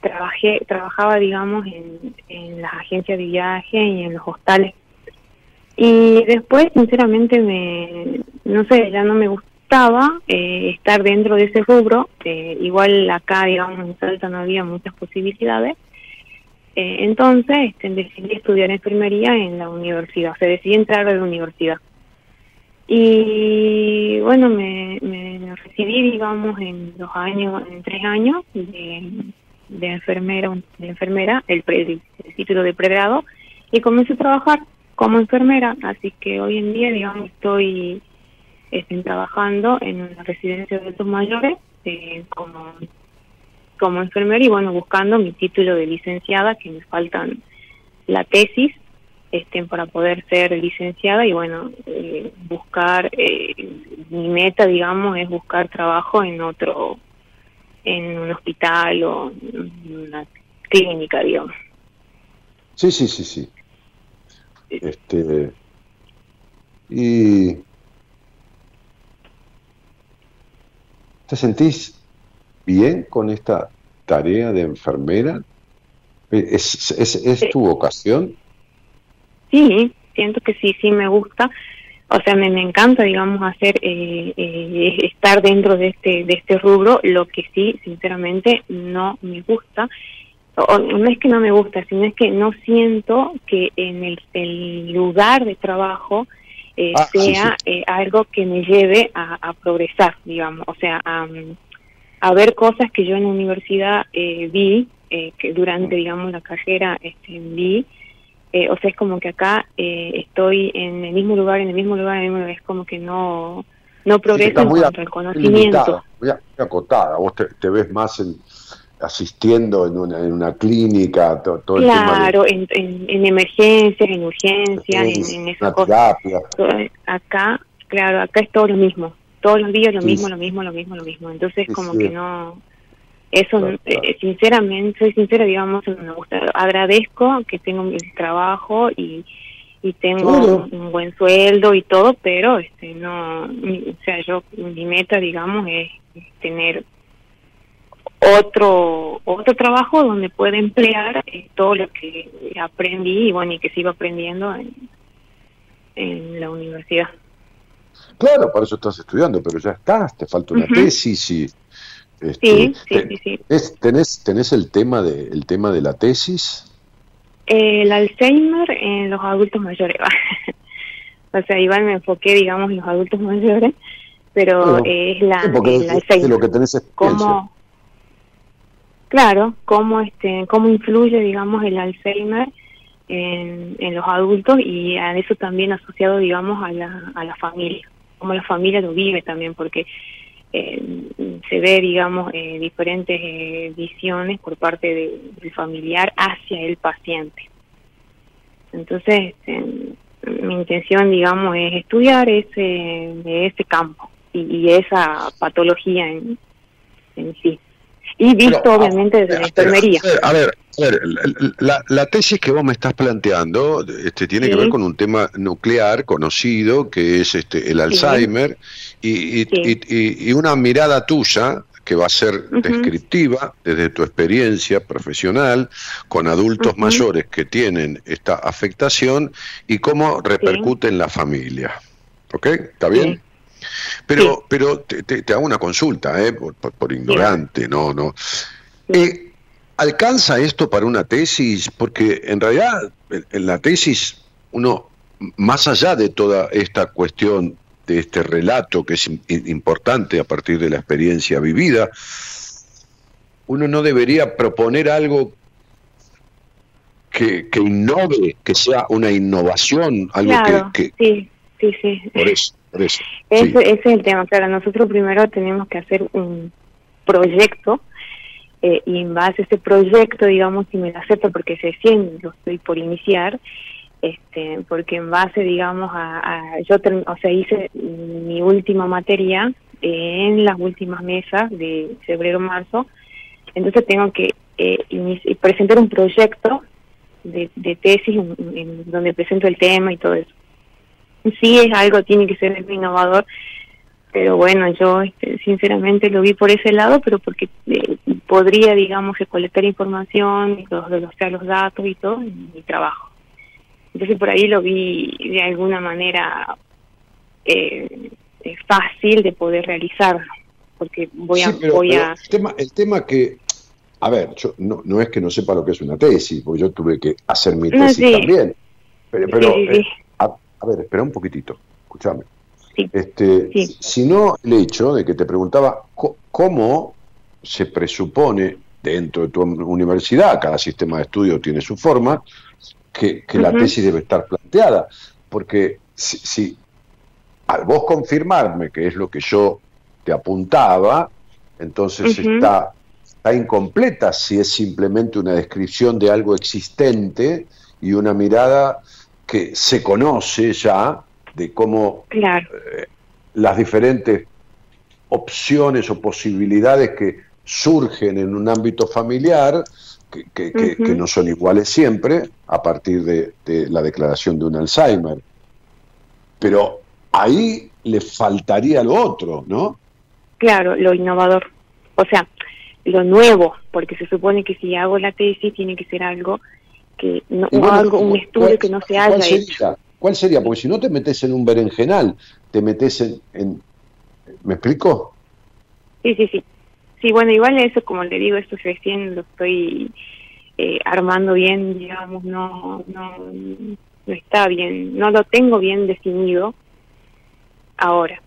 Trabajé, trabajaba, digamos, en, las agencias de viaje y en los hostales y después, sinceramente, me, no sé, ya no me gustaba eh, estar dentro de ese rubro. Eh, igual acá, digamos, en Salta no había muchas posibilidades. Eh, entonces, este, decidí estudiar enfermería en la universidad. O sea, decidí entrar a la universidad. Y bueno, me, me recibí, digamos, en dos años, en tres años de, de enfermera, de enfermera, el, el título de pregrado, y comencé a trabajar como enfermera, así que hoy en día, digamos, estoy, estoy trabajando en una residencia de adultos mayores eh, como, como enfermera y bueno, buscando mi título de licenciada, que me faltan la tesis este, para poder ser licenciada y bueno, eh, buscar, eh, mi meta, digamos, es buscar trabajo en otro, en un hospital o en una clínica, digamos. Sí, sí, sí, sí. Este, y ¿te sentís bien con esta tarea de enfermera? ¿Es, es, es tu vocación? Sí, siento que sí, sí me gusta. O sea, me, me encanta, digamos, hacer, eh, eh, estar dentro de este, de este rubro. Lo que sí, sinceramente, no me gusta. O, no es que no me gusta, sino es que no siento que en el, lugar de trabajo eh, ah, sea algo que me lleve a, progresar, digamos. O sea, a, a, ver cosas que yo en la universidad vi, que durante, digamos, la carrera este, vi eh, o sea, es como que acá eh, estoy en el mismo lugar, en el mismo lugar, en el mismo lugar, es como que no, no progreso en cuanto al conocimiento. Muy, acotada, vos te, ves más en, asistiendo en una, en una clínica, todo, todo claro, el tema en, en, emergencias, en urgencias, en, en esas cosas. Acá, claro, acá es todo lo mismo, todos los días lo mismo, lo mismo, lo mismo, lo mismo. Entonces, como que no eso, eh, sinceramente, soy sincera, digamos, me gusta. Agradezco que tengo mi trabajo y, y tengo un buen sueldo y todo, pero este no, o sea, yo, mi meta, digamos, es, tener otro otro trabajo donde pueda emplear eh, todo lo que aprendí y bueno y que sigo aprendiendo en, en la universidad. Claro, para eso estás estudiando, pero ya estás, te falta una tesis y este, sí, sí, sí, tenés, ¿Tenés el tema de, el tema de la tesis? El Alzheimer en los adultos mayores. o sea, igual me enfoqué, digamos, en los adultos mayores, pero es la Alzheimer. lo que tenés cómo, Claro, cómo, este, cómo influye, digamos, el Alzheimer en, en los adultos y a eso también asociado, digamos, a la, a la familia, cómo la familia lo vive también, porque eh, se ve, digamos, eh, diferentes eh, visiones por parte del familiar hacia el paciente. Entonces, este, mi intención, digamos, es estudiar ese, ese campo y, esa patología en, en sí. Y visto, obviamente, desde la enfermería. A ver, a ver, la, la, tesis que vos me estás planteando este, tiene que ver con un tema nuclear conocido, que es este, el Alzheimer, y, y, y, una mirada tuya que va a ser descriptiva desde tu experiencia profesional con adultos mayores que tienen esta afectación y cómo repercute en la familia. ¿Ok? ¿Está bien? Pero, pero te, hago una consulta, ¿eh? por, ignorante, no, no. Eh, ¿Alcanza esto para una tesis? Porque en realidad en la tesis uno, más allá de toda esta cuestión de este relato que es importante a partir de la experiencia vivida, uno no debería proponer algo que, que innove, que sea una innovación, algo que, Sí, sí, sí. Por eso, por eso. Ese, es el tema, claro, nosotros primero tenemos que hacer un proyecto eh, y en base a ese proyecto, digamos, si me lo acepto porque recién lo estoy por iniciar, este, porque en base, digamos, a, yo, o sea, hice mi última materia en las últimas mesas de febrero-marzo, entonces tengo que eh, presentar un proyecto de, tesis en, donde presento el tema y todo eso. Sí es algo, tiene que ser innovador, pero bueno, yo este, sinceramente lo vi por ese lado, pero porque eh, podría, digamos, recolectar información, los, los, los datos y todo en mi trabajo. Entonces por ahí lo vi de alguna manera eh, fácil de poder realizar, porque voy a... voy a... El, tema, el tema que, a ver, yo no, no es que no sepa lo que es una tesis, porque yo tuve que hacer mi tesis también, pero, eh, a, ver, espera un poquitito, escúchame. Este, sino el hecho de que te preguntaba cómo se presupone dentro de tu universidad, cada sistema de estudio tiene su forma, que, la tesis debe estar planteada, porque si, al vos confirmarme que es lo que yo te apuntaba, entonces está, está incompleta si es simplemente una descripción de algo existente y una mirada que se conoce ya de cómo eh, las diferentes opciones o posibilidades que surgen en un ámbito familiar, que, no son iguales siempre, a partir de, la declaración de un Alzheimer. Pero ahí le faltaría lo otro, ¿no? Claro, lo innovador. O sea, lo nuevo, porque se supone que si hago la tesis tiene que ser algo que no, algo, un estudio que no se haya hecho. ¿Cuál sería? Porque si no te metes en un berenjenal, te metes en, ¿Me explico? Sí, sí, sí. Sí, bueno, igual eso, como le digo, esto recién lo estoy eh, armando bien, digamos, no, no, no está bien, no lo tengo bien definido ahora.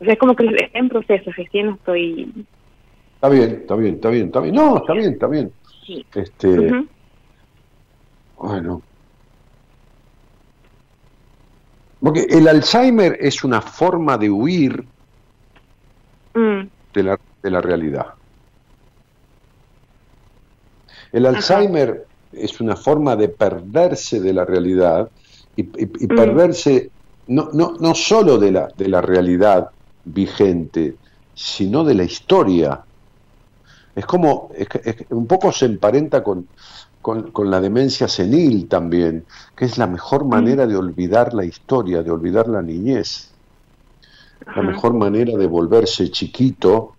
O sea, es como que está en proceso, recién no estoy... Está bien, está bien, está bien, está bien. No, está bien, está bien. Este, Bueno. Porque el Alzheimer es una forma de huir mm. de, la, de la realidad. El Alzheimer es una forma de perderse de la realidad y, y, perderse no, no, no solo de la, de la realidad vigente, sino de la historia. Es como, un poco se emparenta con, con, la demencia senil también, que es la mejor manera de olvidar la historia, de olvidar la niñez. La mejor manera de volverse chiquito.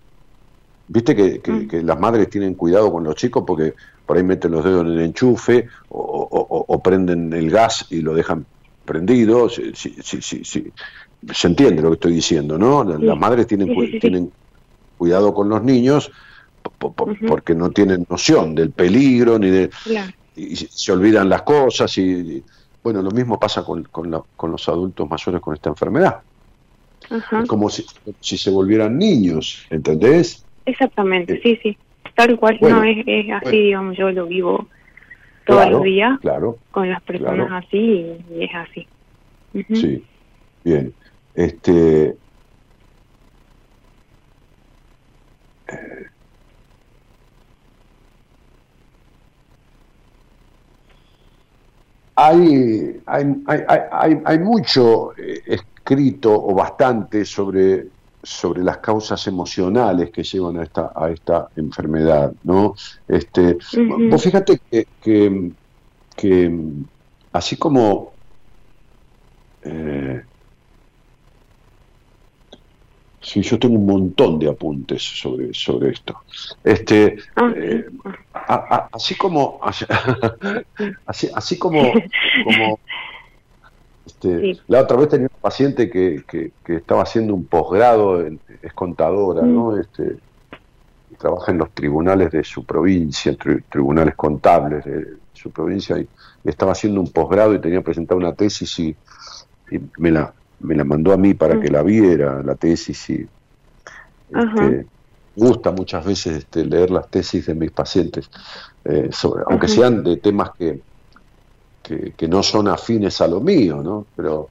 Viste que, mm. que, las madres tienen cuidado con los chicos porque por ahí meten los dedos en el enchufe o, prenden el gas y lo dejan prendido. Sí, sí, sí, Se entiende lo que estoy diciendo, ¿no? Las madres tienen, tienen cuidado con los niños porque no tienen noción del peligro ni de y se olvidan las cosas y, bueno lo mismo pasa con, con, los adultos mayores con esta enfermedad es como si, si, se volvieran niños ¿entendés? Exactamente sí. sí tal cual no es, así digamos yo lo vivo todos los días claro, con las personas así y es así. Sí bien. Este eh, hay, hay, hay, hay, mucho eh, escrito o bastante sobre, sobre las causas emocionales que llevan a esta, a esta enfermedad, ¿no? Este, Vos fíjate que, que, que así como eh, Sí, yo tengo un montón de apuntes sobre, sobre esto. Este, ah, eh, así como, así, así como, como este, la otra vez tenía un paciente que, que, estaba haciendo un posgrado, es contadora, ¿no? Mm. Este, trabaja en los tribunales de su provincia, tribunales contables de su provincia, y, estaba haciendo un posgrado y tenía presentado una tesis y, y me la me la mandó a mí para mm. que la viera, la tesis, y este, gusta muchas veces este, leer las tesis de mis pacientes, eh, sobre, aunque sean de temas que, que, no son afines a lo mío, ¿no? Pero,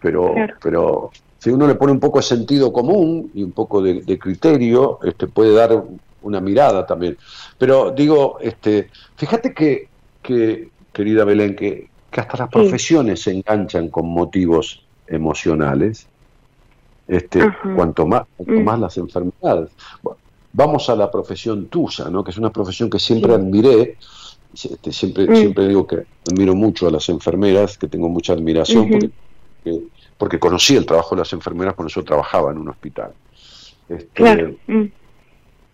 pero, pero si uno le pone un poco de sentido común y un poco de, criterio, este, puede dar una mirada también. Pero digo, este, fíjate que, que querida Belén, que, que hasta las profesiones se enganchan con motivos emocionales, este, cuanto más, mm. más las enfermedades. vamos a la profesión tuya, ¿no? que es una profesión que siempre admiré, este, siempre, mm. siempre digo que admiro mucho a las enfermeras, que tengo mucha admiración, porque, porque, conocí el trabajo de las enfermeras cuando yo trabajaba en un hospital. Este, mm.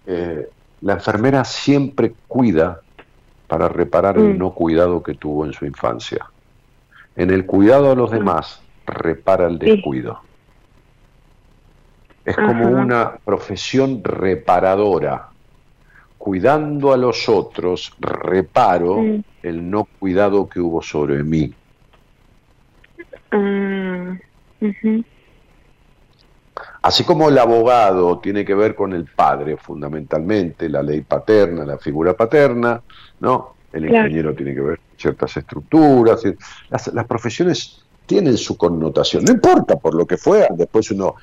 eh, la enfermera siempre cuida para reparar el no cuidado que tuvo en su infancia. En el cuidado a los demás, repara el descuido. Es como una profesión reparadora. Cuidando a los otros, reparo el no cuidado que hubo sobre mí. Ah, Así como el abogado tiene que ver con el padre fundamentalmente, la ley paterna, la figura paterna, ¿no? El ingeniero tiene que ver ciertas estructuras. Las, las profesiones tienen su connotación. No importa por lo que fue, después uno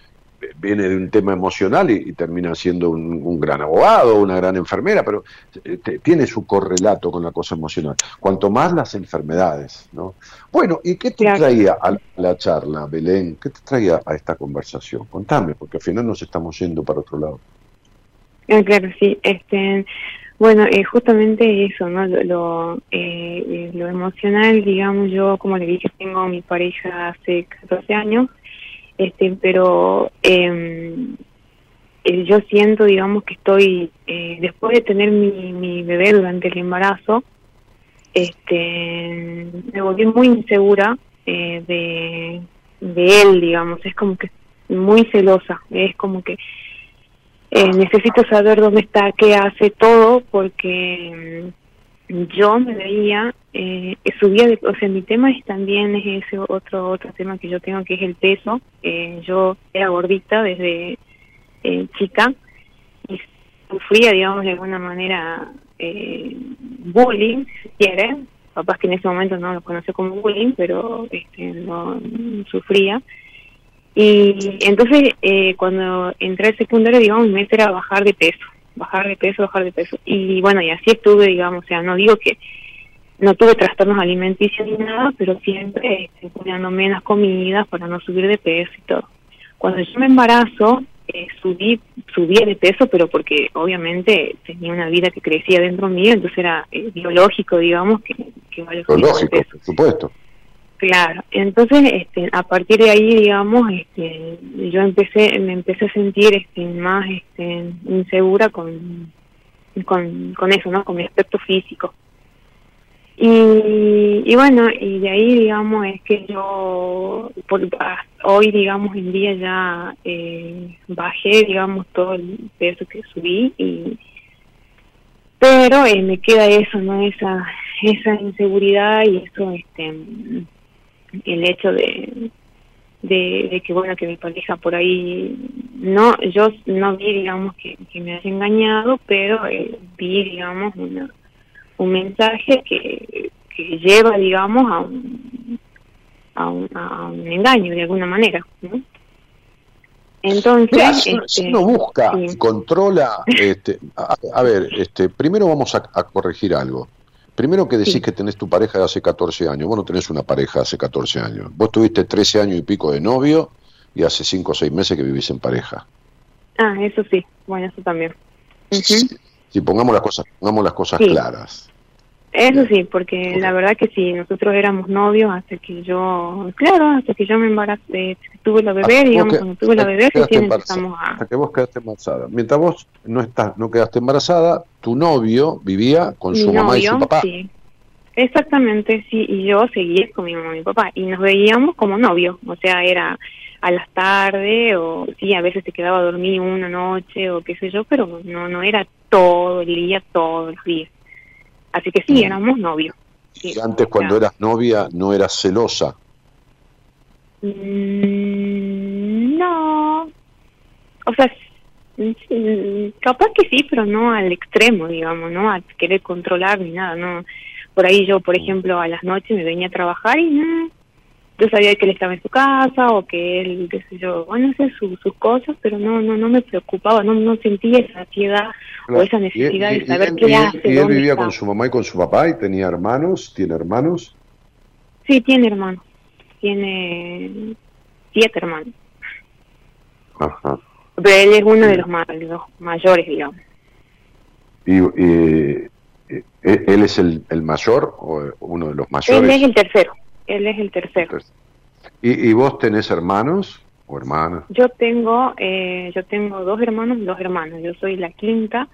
viene de un tema emocional y, termina siendo un, gran abogado, una gran enfermera, pero eh, tiene su correlato con la cosa emocional. Cuanto más las enfermedades, ¿no? Bueno, ¿y qué te traía a la charla, Belén? ¿Qué te traía a esta conversación? Contame, porque al final nos estamos yendo para otro lado. Ah, claro, sí. Este, bueno, eh, justamente eso, ¿no? Lo, eh, lo emocional, digamos, yo, como le dije, tengo mi pareja hace 14 años este pero em, eh, yo siento digamos que estoy eh, después de tener mi, mi bebé durante el embarazo este me volví muy insegura eh, de de él digamos. Es como que muy celosa. Es como que necesito saber dónde está qué hace todo porque yo me veía, eh, subía, de, o sea, mi tema es también es ese otro otro tema que yo tengo que es el peso. Eh, yo era gordita desde eh, chica y sufría, digamos, de alguna manera eh, bullying, si quieren. Papás que en ese momento no lo conocí como bullying, pero este, no, sufría. Y entonces, eh, cuando entré al secundario, digamos, mi meta era bajar de peso bajar de peso, bajar de peso. Y bueno, y así estuve, digamos, o sea, no digo que no tuve trastornos alimenticios ni nada, pero siempre cuidando menos comidas para no subir de peso y todo. Cuando yo me embarazo, eh, subí, subí de peso, pero porque obviamente tenía una vida que crecía dentro mío, entonces era eh, biológico, digamos, que, que vaya Biológico, por supuesto. Claro, entonces este, a partir de ahí, digamos, este, yo empecé, me empecé a sentir este, más este, insegura con, con, con eso, ¿no? Con mi aspecto físico. Y, y bueno, y de ahí, digamos, es que yo, por, hoy, digamos, en día ya eh, bajé, digamos, todo el peso que subí y pero eh, me queda eso, ¿no? Esa, esa inseguridad y eso, este, el hecho de, de, que bueno que mi pareja por ahí no yo no vi digamos que, me haya engañado pero eh, vi digamos una, un mensaje que, que lleva digamos a un, a un, a un engaño de alguna manera ¿no? entonces si, uno este, busca controla este a, ver este primero vamos a corregir algo Primero que decís que tenés tu pareja de hace 14 años. Vos no tenés una pareja de hace 14 años. Vos tuviste 13 años y pico de novio y hace 5 o 6 meses que vivís en pareja. Ah, eso sí. Bueno, eso también. Si pongamos las cosas, pongamos las cosas claras. Eso sí, porque la verdad que sí, nosotros éramos novios hasta que yo, claro, hasta que yo me embaracé, tuve la bebé, digamos, cuando tuve la bebé, recién empezamos a... Hasta que vos quedaste embarazada. Mientras vos no estás, no quedaste embarazada, tu novio vivía con su mamá y su papá. Sí. Exactamente, sí, y yo seguía con mi mamá y mi papá, y nos veíamos como novios, o sea, era a las tardes, o sí, a veces se quedaba a dormir una noche, o qué sé yo, pero no, no era todo el día, todos los días. Así que sí, mm. éramos novios. ¿Y antes cuando eras novia no eras celosa? Mm, no. O sea, capaz que sí, pero no al extremo, digamos, no a querer controlar ni nada, no. Por ahí yo, por mm. ejemplo, a las noches me venía a trabajar y no, yo sabía que él estaba en su casa o que él, qué sé yo, bueno, hacer sus cosas, pero no, no, no me preocupaba, no, no sentía esa ansiedad o esa necesidad de saber qué hace. ¿Y él vivía con su mamá y con su papá y tenía hermanos? ¿Tiene hermanos? Sí, tiene hermanos. Tiene siete hermanos. Ajá. Pero él es uno de los, mayores, digamos. ¿Y, y, él es el, el mayor o uno de los mayores? Él es el tercero. Él es el tercero. ¿Y, y vos tenés hermanos o hermanas? Yo tengo, eh, yo tengo dos hermanos y dos hermanas. Yo soy la quinta,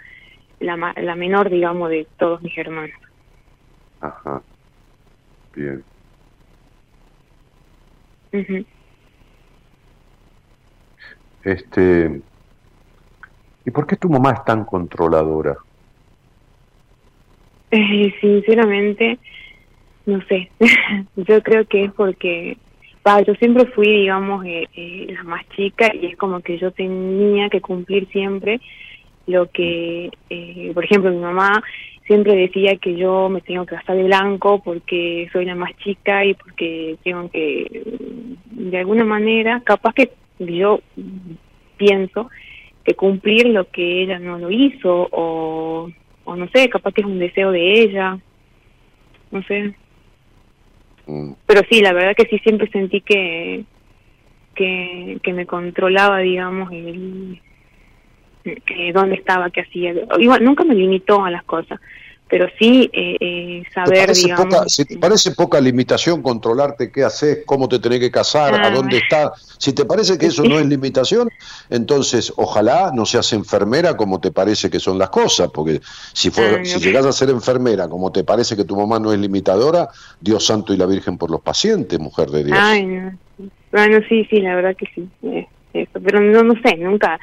la, la menor, digamos, de todos mis hermanos. Ajá. Bien. Este. ¿Y por qué tu mamá es tan controladora? Eh, sinceramente, no sé, yo creo que es porque, yo siempre fui, digamos, eh, eh, la más chica y es como que yo tenía que cumplir siempre lo que, eh, por ejemplo, mi mamá siempre decía que yo me tengo que gastar de blanco porque soy la más chica y porque tengo que, de alguna manera, capaz que yo pienso que cumplir lo que ella no lo hizo o no sé, capaz que es un deseo de ella, no sé. Pero sí, la verdad que sí siempre sentí que que, que me controlaba, digamos, el, que dónde estaba, qué hacía. Igual, nunca me limitó a las cosas, pero sí eh, eh, ¿Te saber, parece, digamos... poca, si te parece poca limitación controlarte qué haces, cómo te tenés que casar, a dónde estás? Si te parece que eso no es limitación, entonces ojalá no seas enfermera como te parece que son las cosas, porque si, fue, Ah, no. si llegas a ser enfermera como te parece que tu mamá no es limitadora, Dios santo y la Virgen por los pacientes, mujer de Dios. Ay, no. Bueno, sí, sí, la verdad que sí. eh, eso. Pero no, no sé, nunca,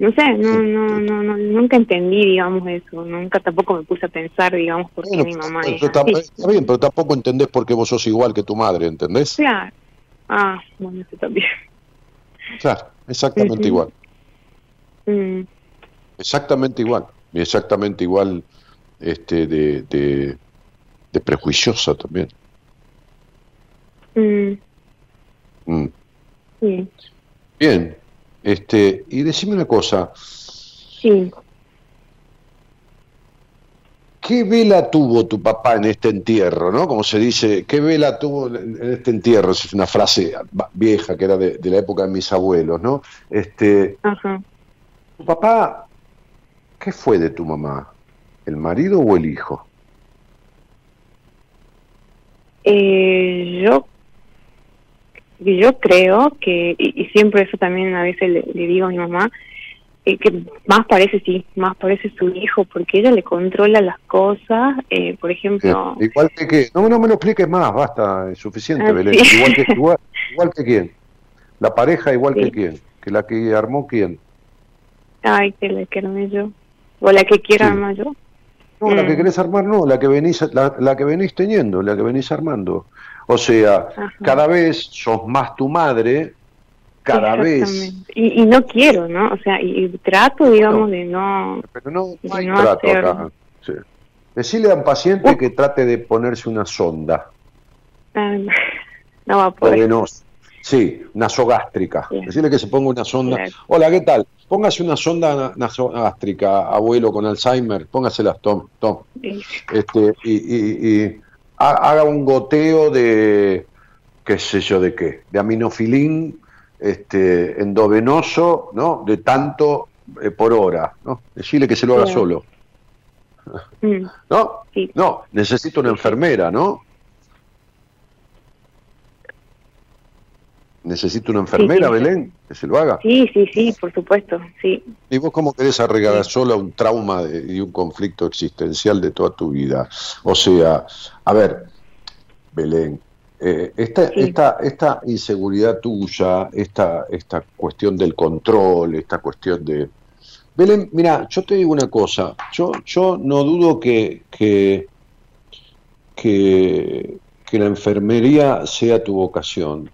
no sé, no, no, no, no, nunca entendí, digamos, eso. Nunca tampoco me puse a pensar, digamos, por qué Bueno, mi mamá pero está, así. está bien, pero tampoco entendés por qué vos sos igual que tu madre, ¿entendés? Claro. Ah, bueno, eso también. Claro, exactamente igual. Mm, Exactamente igual. Y exactamente igual este, de, de, de prejuiciosa también. mm, Mm. sí, Bien. Este, y decime una cosa, sí. ¿qué vela tuvo tu papá en este entierro? ¿no? Como se dice, ¿qué vela tuvo en este entierro? Es una frase vieja que era de, de la época de mis abuelos, ¿no? Este, Ajá. ¿Tu papá, qué fue de tu mamá? ¿El marido o el hijo? Eh, yo yo creo que, y, y siempre eso también a veces le, le digo a mi mamá, eh, que más parece, sí, más parece su hijo, porque ella le controla las cosas, eh, por ejemplo, igual que qué, no, no me lo expliques más, basta, es suficiente, Ah, Belén. sí. Igual, que, igual, igual que quién. La pareja igual Sí. que quién. Que la que armó quién. ay, que la quiero yo, o la que quiera más yo. No, la Mm. que querés armar no, la que venís, la, la que venís teniendo, la que venís armando. O sea, Ajá. cada vez sos más tu madre, cada vez. Y, y no quiero, ¿no? O sea, y, y trato, digamos, de no... Pero no, no hay no trato hacer- acá. Sí. Decirle a un paciente que trate de ponerse una sonda. no va a poder. Sí, nasogástrica. Bien. Decirle que se ponga una sonda. Claro. Hola, ¿qué tal? Póngase una sonda na- nasogástrica, abuelo con Alzheimer. Póngasela, Tom. Tom. Sí. Este, y, y- y haga un goteo de, qué sé yo, de qué, de aminofilín este, endovenoso, ¿no? De tanto eh, por hora, ¿no? Decirle que se lo haga solo. Mm, ¿No? Sí. No, necesito una enfermera, ¿no? Necesito una enfermera, sí. Belén, que se lo haga. Sí, sí, sí, por supuesto, sí. ¿Y vos cómo querés arreglar sola un trauma de- y un conflicto existencial de toda tu vida? O sea, a ver, Belén, eh, esta, Sí. esta, esta inseguridad tuya, esta, esta cuestión del control, esta cuestión de... Belén, mira, yo te digo una cosa, yo, yo no dudo que, que, que, que la enfermería sea tu vocación.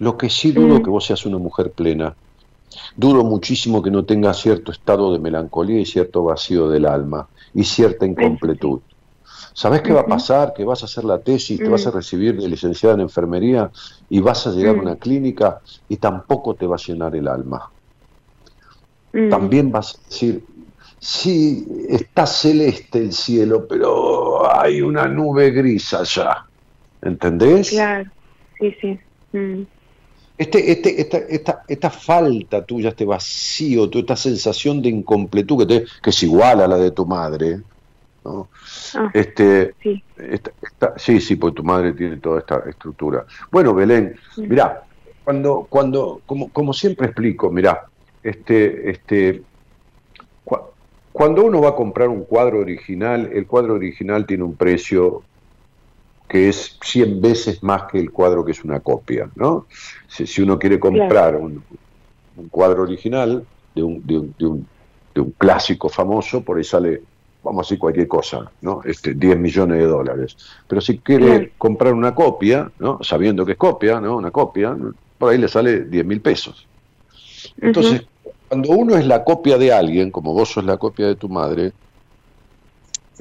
Lo que sí dudo Mm. que vos seas una mujer plena. Dudo muchísimo que no tengas cierto estado de melancolía y cierto vacío del alma y cierta incompletud. ¿Sabés qué va a pasar? Que vas a hacer la tesis, te Mm. vas a recibir de licenciada en enfermería y vas a llegar a Mm. una clínica y tampoco te va a llenar el alma. Mm, También vas a decir, sí, está celeste el cielo, pero hay una nube gris allá. ¿Entendés? Claro, sí, sí. Mm, Este, este, esta, esta, esta falta tuya, este vacío, tu- esta sensación de incompletud que, te- que es igual a la de tu madre, ¿no? ah, Este, sí. esta- esta- sí, sí, porque tu madre tiene toda esta estructura. Bueno, Belén, Mm. mirá, cuando, cuando, como, como siempre explico, mirá, este, este, cua- cuando uno va a comprar un cuadro original, el cuadro original tiene un precio que es 100 veces más que el cuadro que es una copia, ¿no? Si, si uno quiere comprar un, un cuadro original de un, de, un, de, un, de un clásico famoso, por ahí sale, vamos a decir cualquier cosa, ¿no? Este, 10 millones de dólares. Pero si quiere Claro. comprar una copia, ¿no? Sabiendo que es copia, ¿no? Una copia, ¿no? por ahí le sale 10 mil pesos. Entonces, cuando uno es la copia de alguien, como vos sos la copia de tu madre,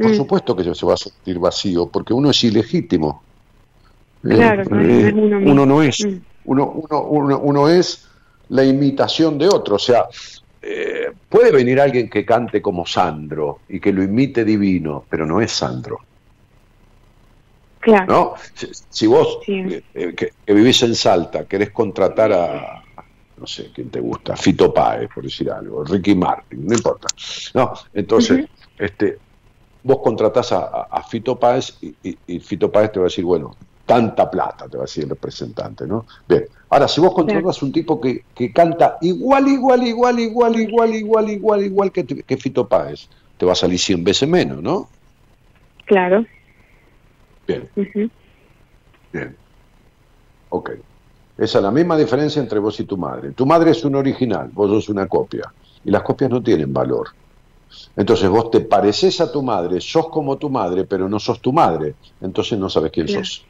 por Mm. supuesto que se va a sentir vacío, porque uno es ilegítimo. Claro, Eh, no eh, es uno mismo. uno no es. Mm. Uno, uno, uno, uno es la imitación de otro. O sea, eh, puede venir alguien que cante como Sandro y que lo imite divino, pero no es Sandro. Claro. ¿No? Si, si vos Sí. eh, eh, que, que vivís en Salta, querés contratar a, no sé, ¿quién te gusta? Fito Páez, por decir algo, Ricky Martin, no importa. No, entonces, este, vos contratás a, Fito Páez y, y- y Fito Páez te va a decir, bueno, tanta plata, te va a decir el representante, ¿no? Bien, ahora, si vos contratás un tipo que, que canta igual, igual, igual, igual, igual, igual, igual, igual que, que Fito Páez, te va a salir 100 veces menos, ¿no? Claro. Bien. Ujú. Bien. Ok. Esa es la misma diferencia entre vos y tu madre. Tu madre es un original, vos sos una copia. Y las copias no tienen valor. Entonces vos te pareces a tu madre, sos como tu madre, pero no sos tu madre. Entonces no sabes quién sos.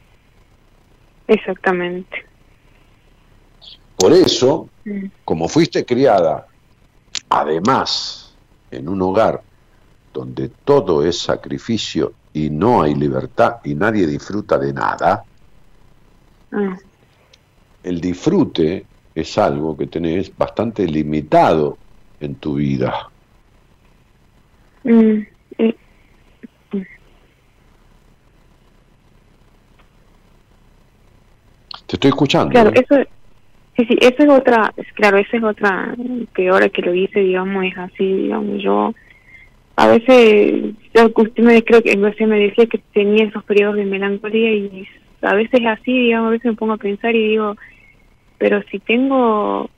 Exactamente. Por eso, Mm. como fuiste criada, además, en un hogar donde todo es sacrificio y no hay libertad y nadie disfruta de nada, Ah, el disfrute es algo que tenés bastante limitado en tu vida. Mm, eh, Te estoy escuchando. claro, ¿eh? eso, sí, sí, esa es otra, es- claro, esa es otra, que ahora que lo hice, digamos, es así, digamos, yo, a veces, yo, usted me, creo que usted me decía que tenía esos periodos de melancolía y a veces así, digamos, a veces me pongo a pensar y digo, pero si tengo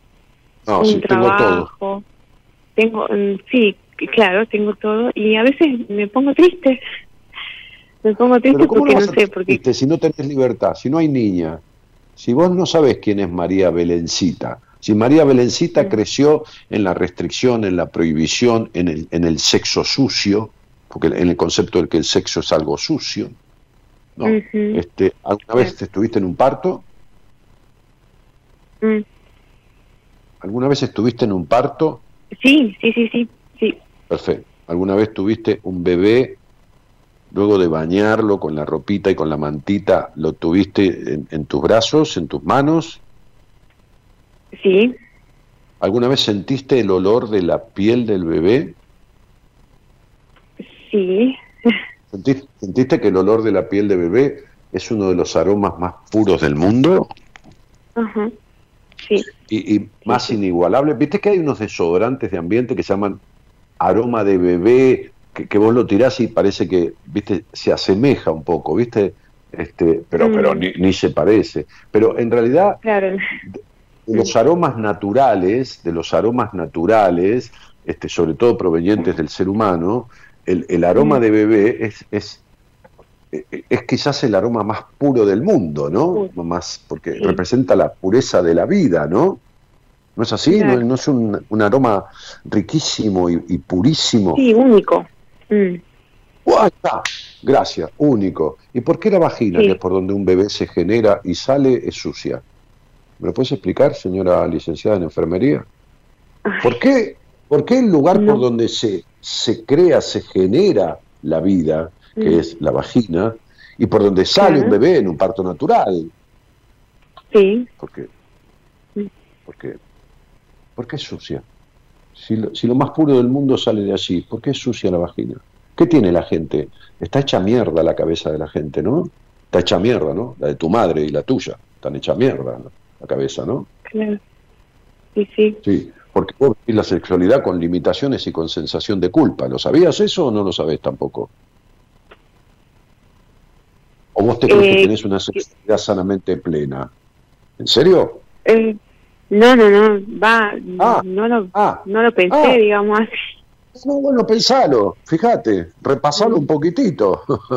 no, un sí, tengo todo. trabajo, tengo, mm, sí, claro, tengo todo, y a veces me pongo triste, me pongo triste Pero ¿cómo porque no sé, porque triste si no tenés libertad, si no hay niña, si vos no sabés quién es María Belencita, si María Belencita creció en la restricción, en la prohibición, en el, en el sexo sucio, porque en el concepto de que el sexo es algo sucio, ¿no? Este, ¿alguna vez te estuviste en un parto? Mm, ¿Alguna vez estuviste en un parto? sí, sí, sí, sí, Perfecto. ¿Alguna vez tuviste un bebé, luego de bañarlo con la ropita y con la mantita, lo tuviste en, en tus brazos, en tus manos? sí, ¿Alguna vez sentiste el olor de la piel del bebé? sí, ¿Sentiste, sentiste que el olor de la piel del bebé es uno de los aromas más puros del mundo ajá, sí, y, y más inigualables? ¿Viste que hay unos desodorantes de ambiente que se llaman aroma de bebé, que, que vos lo tirás y parece que, viste, se asemeja un poco, viste? Este, pero, Mm. pero ni, ni se parece. Pero en realidad claro, los aromas naturales, de los aromas naturales, este, sobre todo provenientes del ser humano, el, el aroma de bebé es, es, es quizás el aroma más puro del mundo, ¿no? Más, porque Sí. representa la pureza de la vida, ¿no? ¿No es así? Claro. ¿No, no es un, un aroma riquísimo y, y purísimo? sí, único, Mm, ¡Oh, está! Gracias, único. ¿Y por qué la vagina, Sí. que es por donde un bebé se genera y sale, es sucia? ¿Me lo puedes explicar, señora licenciada en enfermería? ¿Por qué, por qué el lugar No. por donde se, se crea, se genera la vida, que Mm. es la vagina, y por donde sale Claro. un bebé en un parto natural? sí, Porque, Mm. porque, ¿Por qué es sucia? Si lo, si lo más puro del mundo sale de allí, ¿por qué es sucia la vagina? ¿Qué tiene la gente? Está hecha mierda la cabeza de la gente, ¿no? Está hecha mierda, ¿no? La de tu madre y la tuya. Están hecha mierda ¿no? la cabeza, ¿no? claro, sí, sí, Sí, porque vos vivís la sexualidad con limitaciones y con sensación de culpa. ¿Lo sabías eso o no lo sabés tampoco? ¿O vos te crees que Eh, tenés una sexualidad sanamente plena? ¿En serio? Eh, no, no, no, va, no lo, ah, no lo pensé, ah. digamos así. No, bueno, pensalo, fíjate, repasalo un poquitito.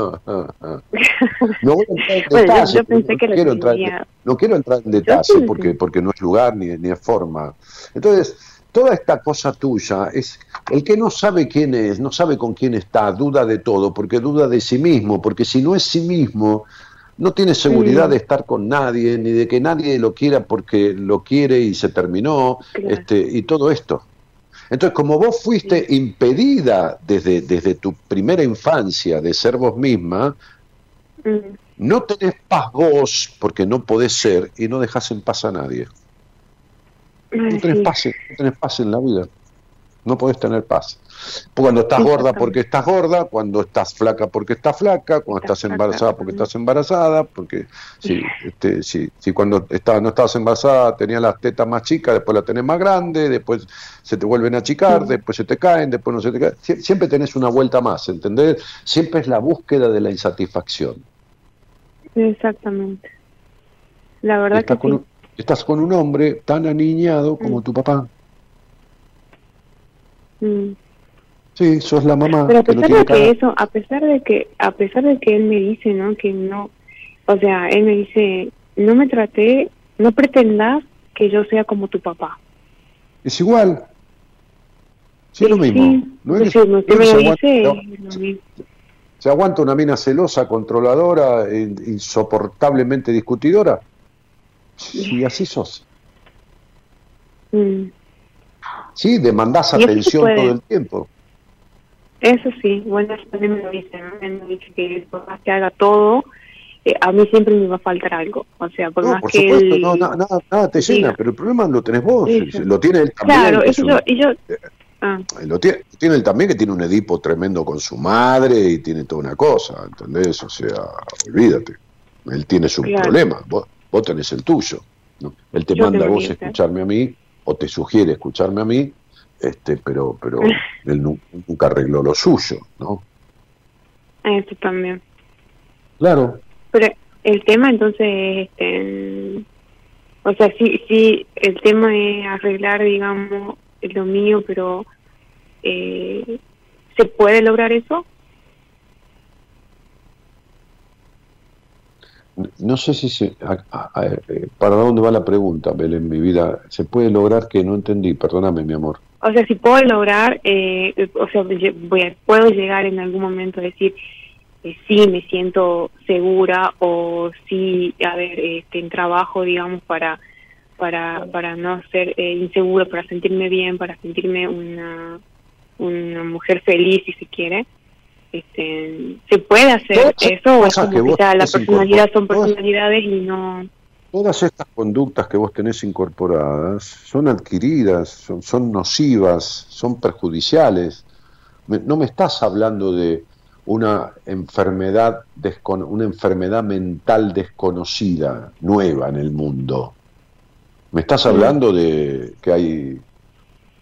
no voy a entrar en Bueno, yo- pensé no que quiero entrar no quiero entrar en Yo detalle sí. porque, porque no es lugar ni, ni es forma. Entonces, toda esta cosa tuya es el que no sabe quién es, no sabe con quién está, duda de todo, porque duda de sí mismo, porque si no es sí mismo, no tiene seguridad de estar con nadie, ni de que nadie lo quiera porque lo quiere y se terminó, Claro. este, y todo esto. Entonces, como vos fuiste impedida desde, desde tu primera infancia de ser vos misma, Mm, no tenés paz vos porque no podés ser y no dejás en paz a nadie. No tenés paz, no tenés paz en la vida. No podés tener paz. Cuando estás gorda porque estás gorda, cuando estás flaca porque estás flaca, cuando estás embarazada porque estás embarazada, porque si, este, si, si cuando estás, no estabas embarazada tenías las tetas más chicas, después las tenés más grandes, después se te vuelven a achicar, después se te caen, después no se te caen. siempre tenés una vuelta más, ¿entendés? Siempre es la búsqueda de la insatisfacción. Exactamente. La verdad estás que con un, estás con un hombre tan aniñado como tu papá. Mm. Sí, sos la mamá. Pero a pesar de que eso, a pesar de que, a pesar de que él me dice, ¿no? Que no, o sea, él me dice, no me traté, no pretendas que yo sea como tu papá. Es igual. Sí, es lo mismo. no es, sí, no me dice. ¿Se aguanta una mina celosa, controladora, insoportablemente discutidora? Sí, así sos. Mm. Sí, demandás atención todo el tiempo. Eso sí, bueno, eso también me lo dice, ¿no? Él me dice que por más que haga todo, eh, a mí siempre me va a faltar algo. O sea, por no, más por que supuesto, él... no, na- nada, nada te llena, pero el problema lo tenés vos, Eso. lo tiene él también. Claro, eso yo, y yo... Ah, lo tiene, lo tiene él también, que tiene un Edipo tremendo con su madre y tiene toda una cosa, ¿entendés? O sea, olvídate. Él tiene su Claro. problema, vos, vos tenés el tuyo. ¿no? Él te Yo manda a vos a ¿eh? escucharme a mí, o te sugiere escucharme a mí, este, pero, pero él nu- nunca arregló lo suyo, ¿no? eso también. Claro. Pero el tema entonces, este, o sea, sí, sí, el tema es arreglar, digamos, lo mío, pero eh, ¿se puede lograr eso? No sé si se, a- a- a- eh, para dónde va la pregunta, Belén, mi vida. ¿Se puede lograr que no entendí? Perdóname, mi amor. O sea, si puedo lograr, eh, o sea, voy a- puedo llegar en algún momento a decir, eh, sí, me siento segura o sí, a ver, este, en trabajo, digamos, para para para no ser eh, insegura, para sentirme bien, para sentirme una una mujer feliz, si se quiere. Este, ¿Se puede hacer eso o como que vos la personalidad son personalidades y no... Todas estas conductas que vos tenés incorporadas son adquiridas, son, son nocivas, son perjudiciales. Me- no me estás hablando de una enfermedad, una enfermedad mental desconocida, nueva en el mundo. Me estás hablando de que hay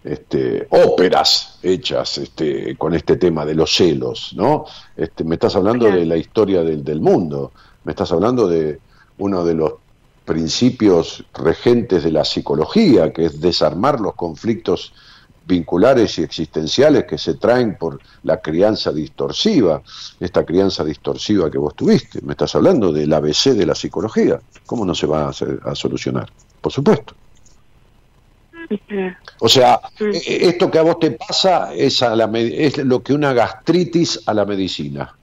este, óperas hechas este, con este tema de los celos, ¿no? Este, me estás hablando de la historia del, del mundo, me estás hablando de uno de los principios regentes de la psicología, que es desarmar los conflictos vinculares y existenciales que se traen por la crianza distorsiva, esta crianza distorsiva que vos tuviste. Me estás hablando del ABC de la psicología. ¿Cómo no se va a, hacer- a solucionar? Por supuesto. O sea, e- esto que a vos te pasa es, a la, es lo que una gastritis a la medicina.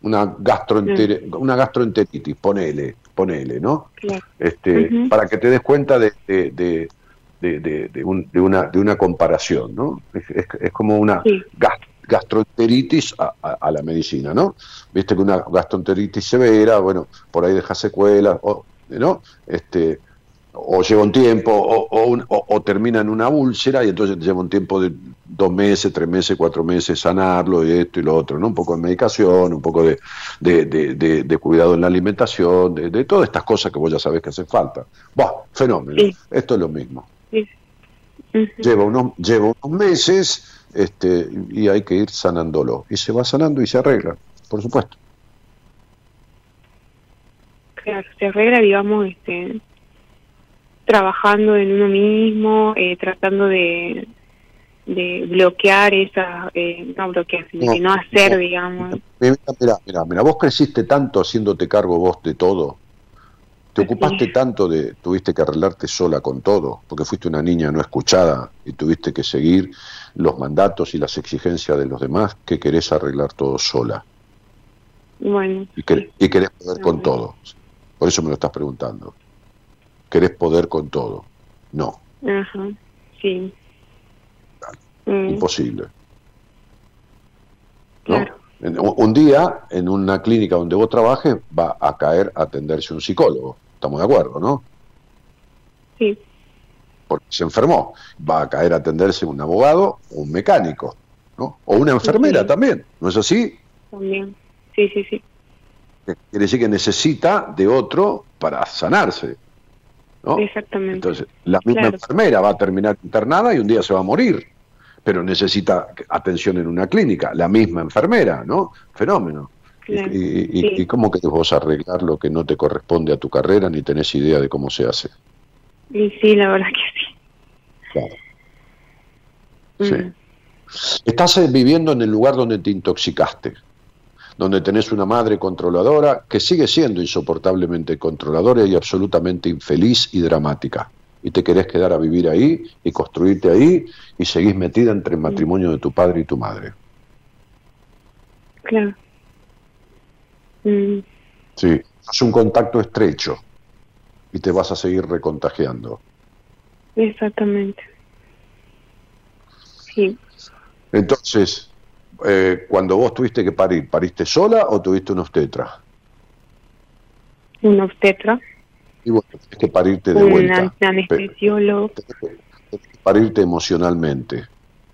Una, gastroenter- una gastroenteritis, ponele, ponele, ¿no? claro. Este. Para que te des cuenta de, de, de- de- de- de un- de una, de una comparación, ¿no? Es, es- es como una Sí. gastroenteritis a, a- a la medicina, ¿no? Viste que una gastroenteritis severa, bueno, por ahí deja secuelas, o, ¿no? Este, o lleva un tiempo, o, o un- o- o termina en una úlcera, y entonces lleva un tiempo de dos meses, tres meses, cuatro meses sanarlo, y esto y lo otro, ¿no? Un poco de medicación, un poco de, de, de- cuidado en la alimentación, de, de todas estas cosas que vos ya sabés que hacen falta. Buah, fenómeno. Sí. Esto es lo mismo. Sí. Lleva unos, lleva unos meses este, y hay que ir sanándolo. Y se va sanando y se arregla, por supuesto. Claro, se arregla, digamos, este, trabajando en uno mismo, eh, tratando de, de bloquear esa, eh, no bloquear, sino No, que no hacer, no. digamos. Mira, mira, mira, vos creciste tanto haciéndote cargo vos de todo. Te ocupaste tanto de, tuviste que arreglarte sola con todo, porque fuiste una niña no escuchada y tuviste que seguir los mandatos y las exigencias de los demás que querés arreglar todo sola Bueno, y, quer- y querés poder con todo. Por eso me lo estás preguntando. ¿Querés poder con todo? No, ajá, sí. Mm, imposible. un día, en una clínica donde vos trabajes, va a caer a atenderse un psicólogo. Estamos de acuerdo, ¿no? sí. porque se enfermó. Va a caer a atenderse un abogado o un mecánico, ¿no? O una enfermera también, ¿no es así? También, sí, sí, sí. Quiere decir que necesita de otro para sanarse. ¿no? Exactamente. Entonces, la misma Claro. enfermera va a terminar internada y un día se va a morir, pero necesita atención en una clínica. La misma enfermera, ¿no? Fenómeno. Claro. ¿Y, y- Sí. y cómo querés vos arreglar lo que no te corresponde a tu carrera ni tenés idea de cómo se hace? Y sí, la verdad que Claro. sí. Sí. Mm. Estás eh, viviendo en el lugar donde te intoxicaste, donde tenés una madre controladora que sigue siendo insoportablemente controladora y absolutamente infeliz y dramática. Y te querés quedar a vivir ahí y construirte ahí y seguís metida entre el matrimonio de tu padre y tu madre. Claro. Mm, Sí, es un contacto estrecho y te vas a seguir recontagiando. exactamente. Sí. Entonces, eh, cuando vos tuviste que parir, ¿pariste sola o tuviste un obstetra? Un obstetra, Y bueno, tenés que parirte de vuelta. anestesiólogo. Que- parirte emocionalmente.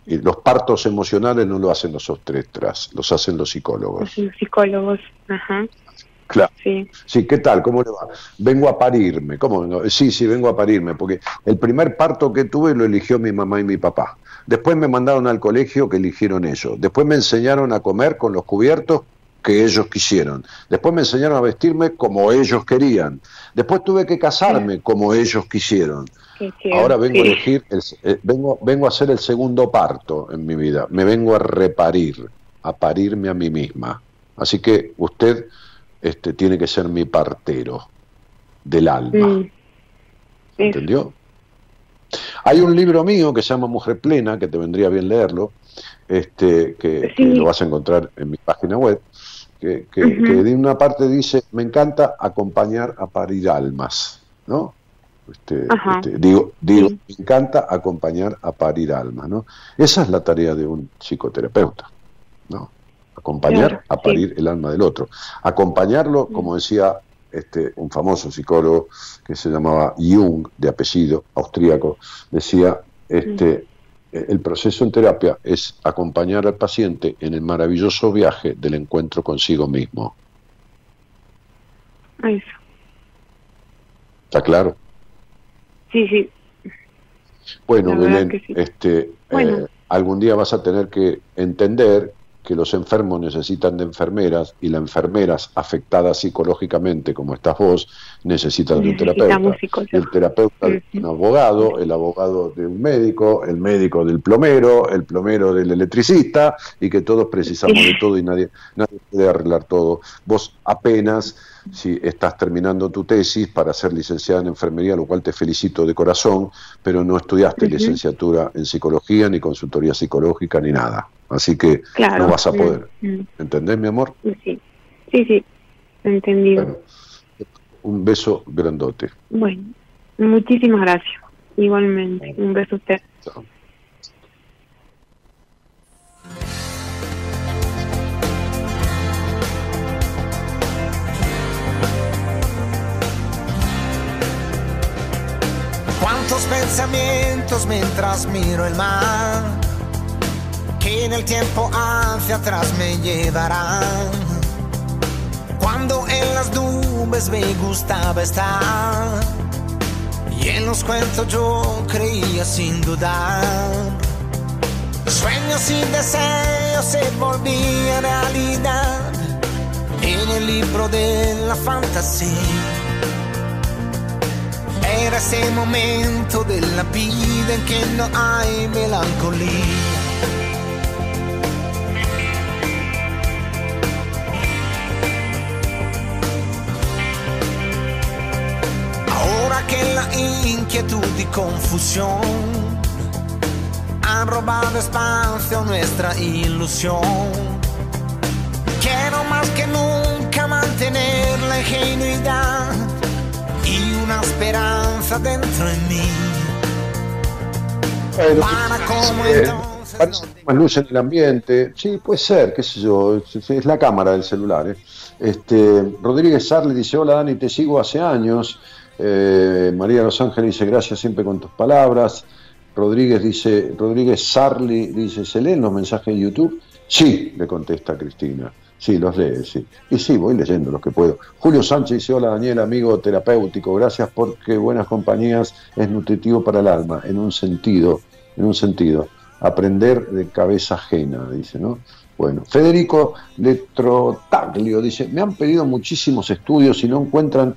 Y los partos emocionales no lo hacen los obstetras, los hacen los psicólogos. Los psicólogos. Ajá. Claro. Sí. Sí, ¿qué tal? ¿Cómo le va? Vengo a parirme. ¿Cómo? Sí, sí, vengo a parirme, porque el primer parto que tuve lo eligió mi mamá y mi papá. Después me mandaron al colegio que eligieron ellos. Después me enseñaron a comer con los cubiertos que ellos quisieron. Después me enseñaron a vestirme como ellos querían. Después tuve que casarme como ellos quisieron. Ahora vengo a elegir, el- eh, vengo, vengo a hacer el segundo parto en mi vida. Me vengo a reparir, a parirme a mí misma. Así que usted este, tiene que ser mi partero del alma. Mm. ¿Entendió? Hay un libro mío que se llama Mujer Plena, que te vendría bien leerlo, este, que, que lo vas a encontrar en mi página web, que, que, de una parte dice, me encanta acompañar a parir almas, ¿no? Este, este, digo, digo Sí. me encanta acompañar a parir almas, ¿no? Esa es la tarea de un psicoterapeuta, ¿no? Acompañar Claro, a sí. parir el alma del otro. Acompañarlo, como decía este, un famoso psicólogo que se llamaba Jung, de apellido austríaco, decía, este, el proceso en terapia es acompañar al paciente en el maravilloso viaje del encuentro consigo mismo. Eso. ¿Está claro? Sí, sí. Bueno, Belén, sí. este, Bueno. eh, algún día vas a tener que entender que los enfermos necesitan de enfermeras y las enfermeras afectadas psicológicamente, como estás vos, necesitan de un terapeuta. Y el terapeuta de un abogado, el abogado de un médico, el médico del plomero, el plomero del electricista, y que todos precisamos de todo y nadie, nadie puede arreglar todo. Vos apenas, si estás terminando tu tesis para ser licenciada en enfermería, lo cual te felicito de corazón, pero no estudiaste licenciatura en psicología, ni consultoría psicológica, ni nada. Así que Claro. no vas a poder. mm, ¿Entendés, mi amor? Sí. Sí, sí. Entendido. Bueno, un beso grandote. Bueno, muchísimas gracias. Igualmente. Un beso a usted. Chao. Cuántos pensamientos mientras miro el mar, que en el tiempo hacia atrás me llevarán. Cuando en las nubes me gustaba estar, y en los cuentos yo creía sin dudar. Sueños y deseos se volvían realidad en el libro de la fantasía. Era ese momento de la vida en que no hay melancolía. Ahora que la inquietud y confusión han robado espacio a nuestra ilusión. Quiero más que nunca mantener la ingenuidad y una esperanza dentro de mí. Para como Eh, entonces. parece más luz en el ambiente. Sí, puede ser, qué sé yo. Es, la cámara del celular. ¿eh? Este, Rodríguez Sarli dice: Hola Dani, te sigo hace años. Eh, María Los Ángeles dice, gracias siempre con tus palabras. Rodríguez dice, Rodríguez Sarli dice, ¿se leen los mensajes de YouTube? Sí, le contesta Cristina. Sí, los lee, sí. Y sí, voy leyendo los que puedo. Julio Sánchez dice, hola Daniel, amigo terapéutico, gracias porque buenas compañías es nutritivo para el alma, en un sentido, en un sentido. Aprender de cabeza ajena, dice, ¿no? Bueno, Federico Letrotaglio dice, me han pedido muchísimos estudios y no encuentran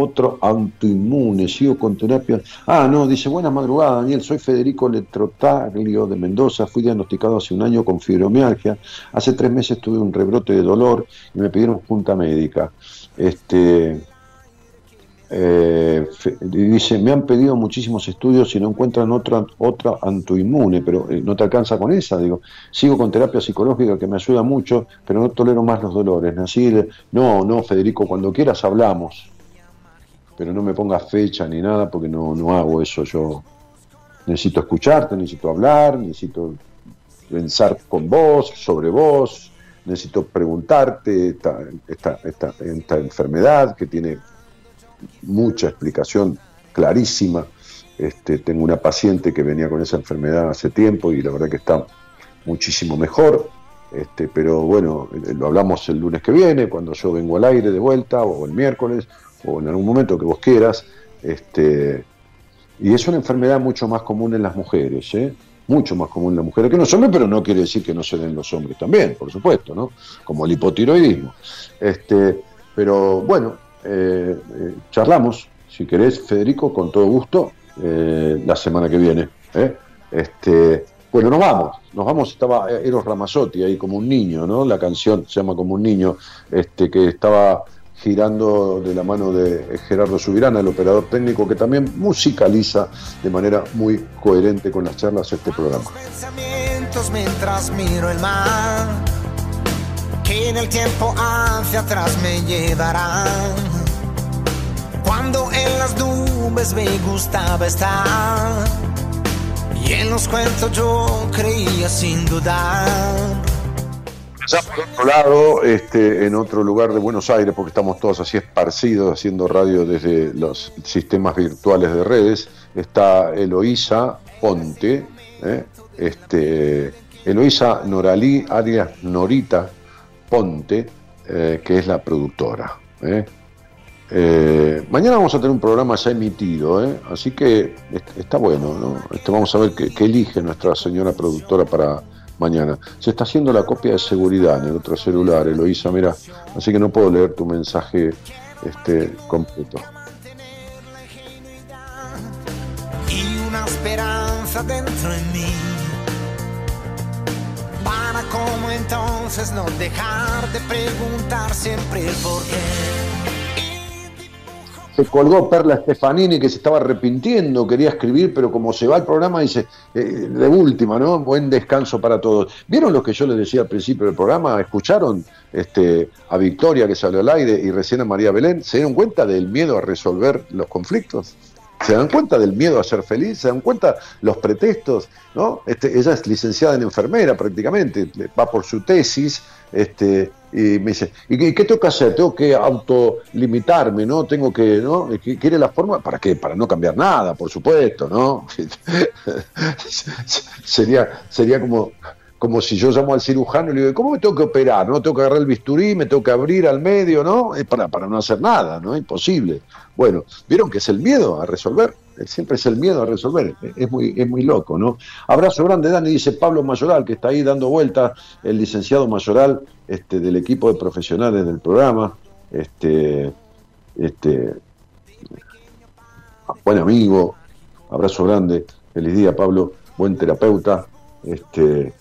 otro autoinmune, sigo con terapia. Ah, no, dice, buenas madrugadas, Daniel, soy Federico Letrotaglio de Mendoza, fui diagnosticado hace un año con fibromialgia, hace tres meses tuve un rebrote de dolor y me pidieron junta médica. Este, eh, dice, me han pedido muchísimos estudios y no encuentran otra, otra pero eh, no te alcanza con esa, digo, sigo con terapia psicológica que me ayuda mucho, pero no tolero más los dolores. Nací, no, no, Federico, cuando quieras hablamos pero no me pongas fecha ni nada porque no, no hago eso. Yo necesito escucharte, necesito hablar, necesito pensar con vos, sobre vos, necesito preguntarte esta, esta, esta, esta enfermedad que tiene mucha explicación clarísima. Este, tengo una paciente que venía con esa enfermedad hace tiempo y la verdad que está muchísimo mejor. Este, pero bueno, lo hablamos el lunes que viene, cuando yo vengo al aire de vuelta, o el miércoles, o en algún momento que vos quieras. Este, y es una enfermedad mucho más común en las mujeres, ¿eh? mucho más común en las mujeres que en los hombres, pero no quiere decir que no se den los hombres también, por supuesto, ¿no? Como el hipotiroidismo. Este, pero bueno, eh, eh, charlamos, si querés, Federico, con todo gusto, la semana que viene. Este, bueno, nos vamos, nos vamos, estaba Eros Ramazzotti ahí como un niño, ¿no? La canción se llama como un niño, este, que estaba girando de la mano de Gerardo Subirana, el operador técnico que también musicaliza de manera muy coherente con las charlas este programa. Pensamientos mientras miro el mar, que en el tiempo hacia atrás me llevarán. Cuando en las nubes me gustaba estar, y en los cuentos yo creía sin dudar ya por otro lado, este, en otro lugar de Buenos Aires, porque estamos todos así esparcidos haciendo radio desde los sistemas virtuales de redes, está Eloísa Ponte, ¿eh? este, Eloísa Noralí Arias Norita Ponte, eh, que es la productora. ¿eh? mañana vamos a tener un programa ya emitido, así que está bueno, ¿no? Este, vamos a ver qué elige nuestra señora productora para mañana. Se está haciendo la copia de seguridad en el otro celular, Eloisa, mira, así que no puedo leer tu mensaje este, completo. Y una esperanza dentro de mí. Para como entonces no dejar de preguntar siempre el por qué se colgó Perla Stefanini que se estaba arrepintiendo, quería escribir, pero como se va el programa, dice, eh, de última, ¿no? Buen descanso para todos. ¿Vieron lo que yo les decía al principio del programa? ¿Escucharon este, a Victoria que salió al aire y recién a María Belén? ¿Se dieron cuenta del miedo a resolver los conflictos? ¿Se dan cuenta del miedo a ser feliz? ¿Se dan cuenta los pretextos? ¿no? Este, ella es licenciada en enfermera prácticamente, va por su tesis, este, y me dice, ¿y qué, tengo que hacer? Tengo que autolimitarme, ¿no? Tengo que, ¿no? ¿Quiere la forma? ¿Para qué? Para no cambiar nada, por supuesto, ¿no? sería, sería como, como si yo llamo al cirujano y le digo, ¿cómo me tengo que operar? ¿No? Tengo que agarrar el bisturí, me tengo que abrir al medio, ¿no? Es para, para no hacer nada, ¿no? Imposible. Bueno, ¿vieron que es el miedo a resolver? siempre es el miedo a resolver, es muy, es muy loco, ¿no? Abrazo grande, Dani, dice Pablo Mayoral, que está ahí dando vuelta, el licenciado Mayoral este, del equipo de profesionales del programa, este, este, buen amigo, abrazo grande, feliz día Pablo, buen terapeuta, este,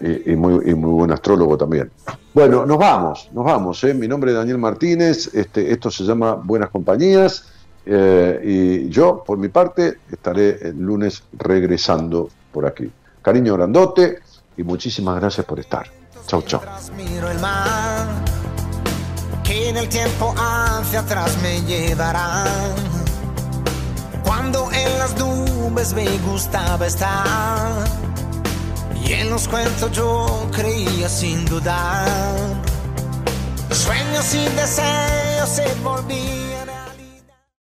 y, muy, muy buen astrólogo también. Bueno, nos vamos, nos vamos, ¿eh? mi nombre es Daniel Martínez, este, esto se llama Buenas Compañías. Eh, y yo, por mi parte, estaré el lunes regresando por aquí. Cariño grandote y muchísimas gracias por estar. Chau, chau. Que en el tiempo hacia atrás me llevarán. Cuando en las nubes me gustaba estar. Y en los cuentos yo creía sin dudar. Sueños y deseos se volvían.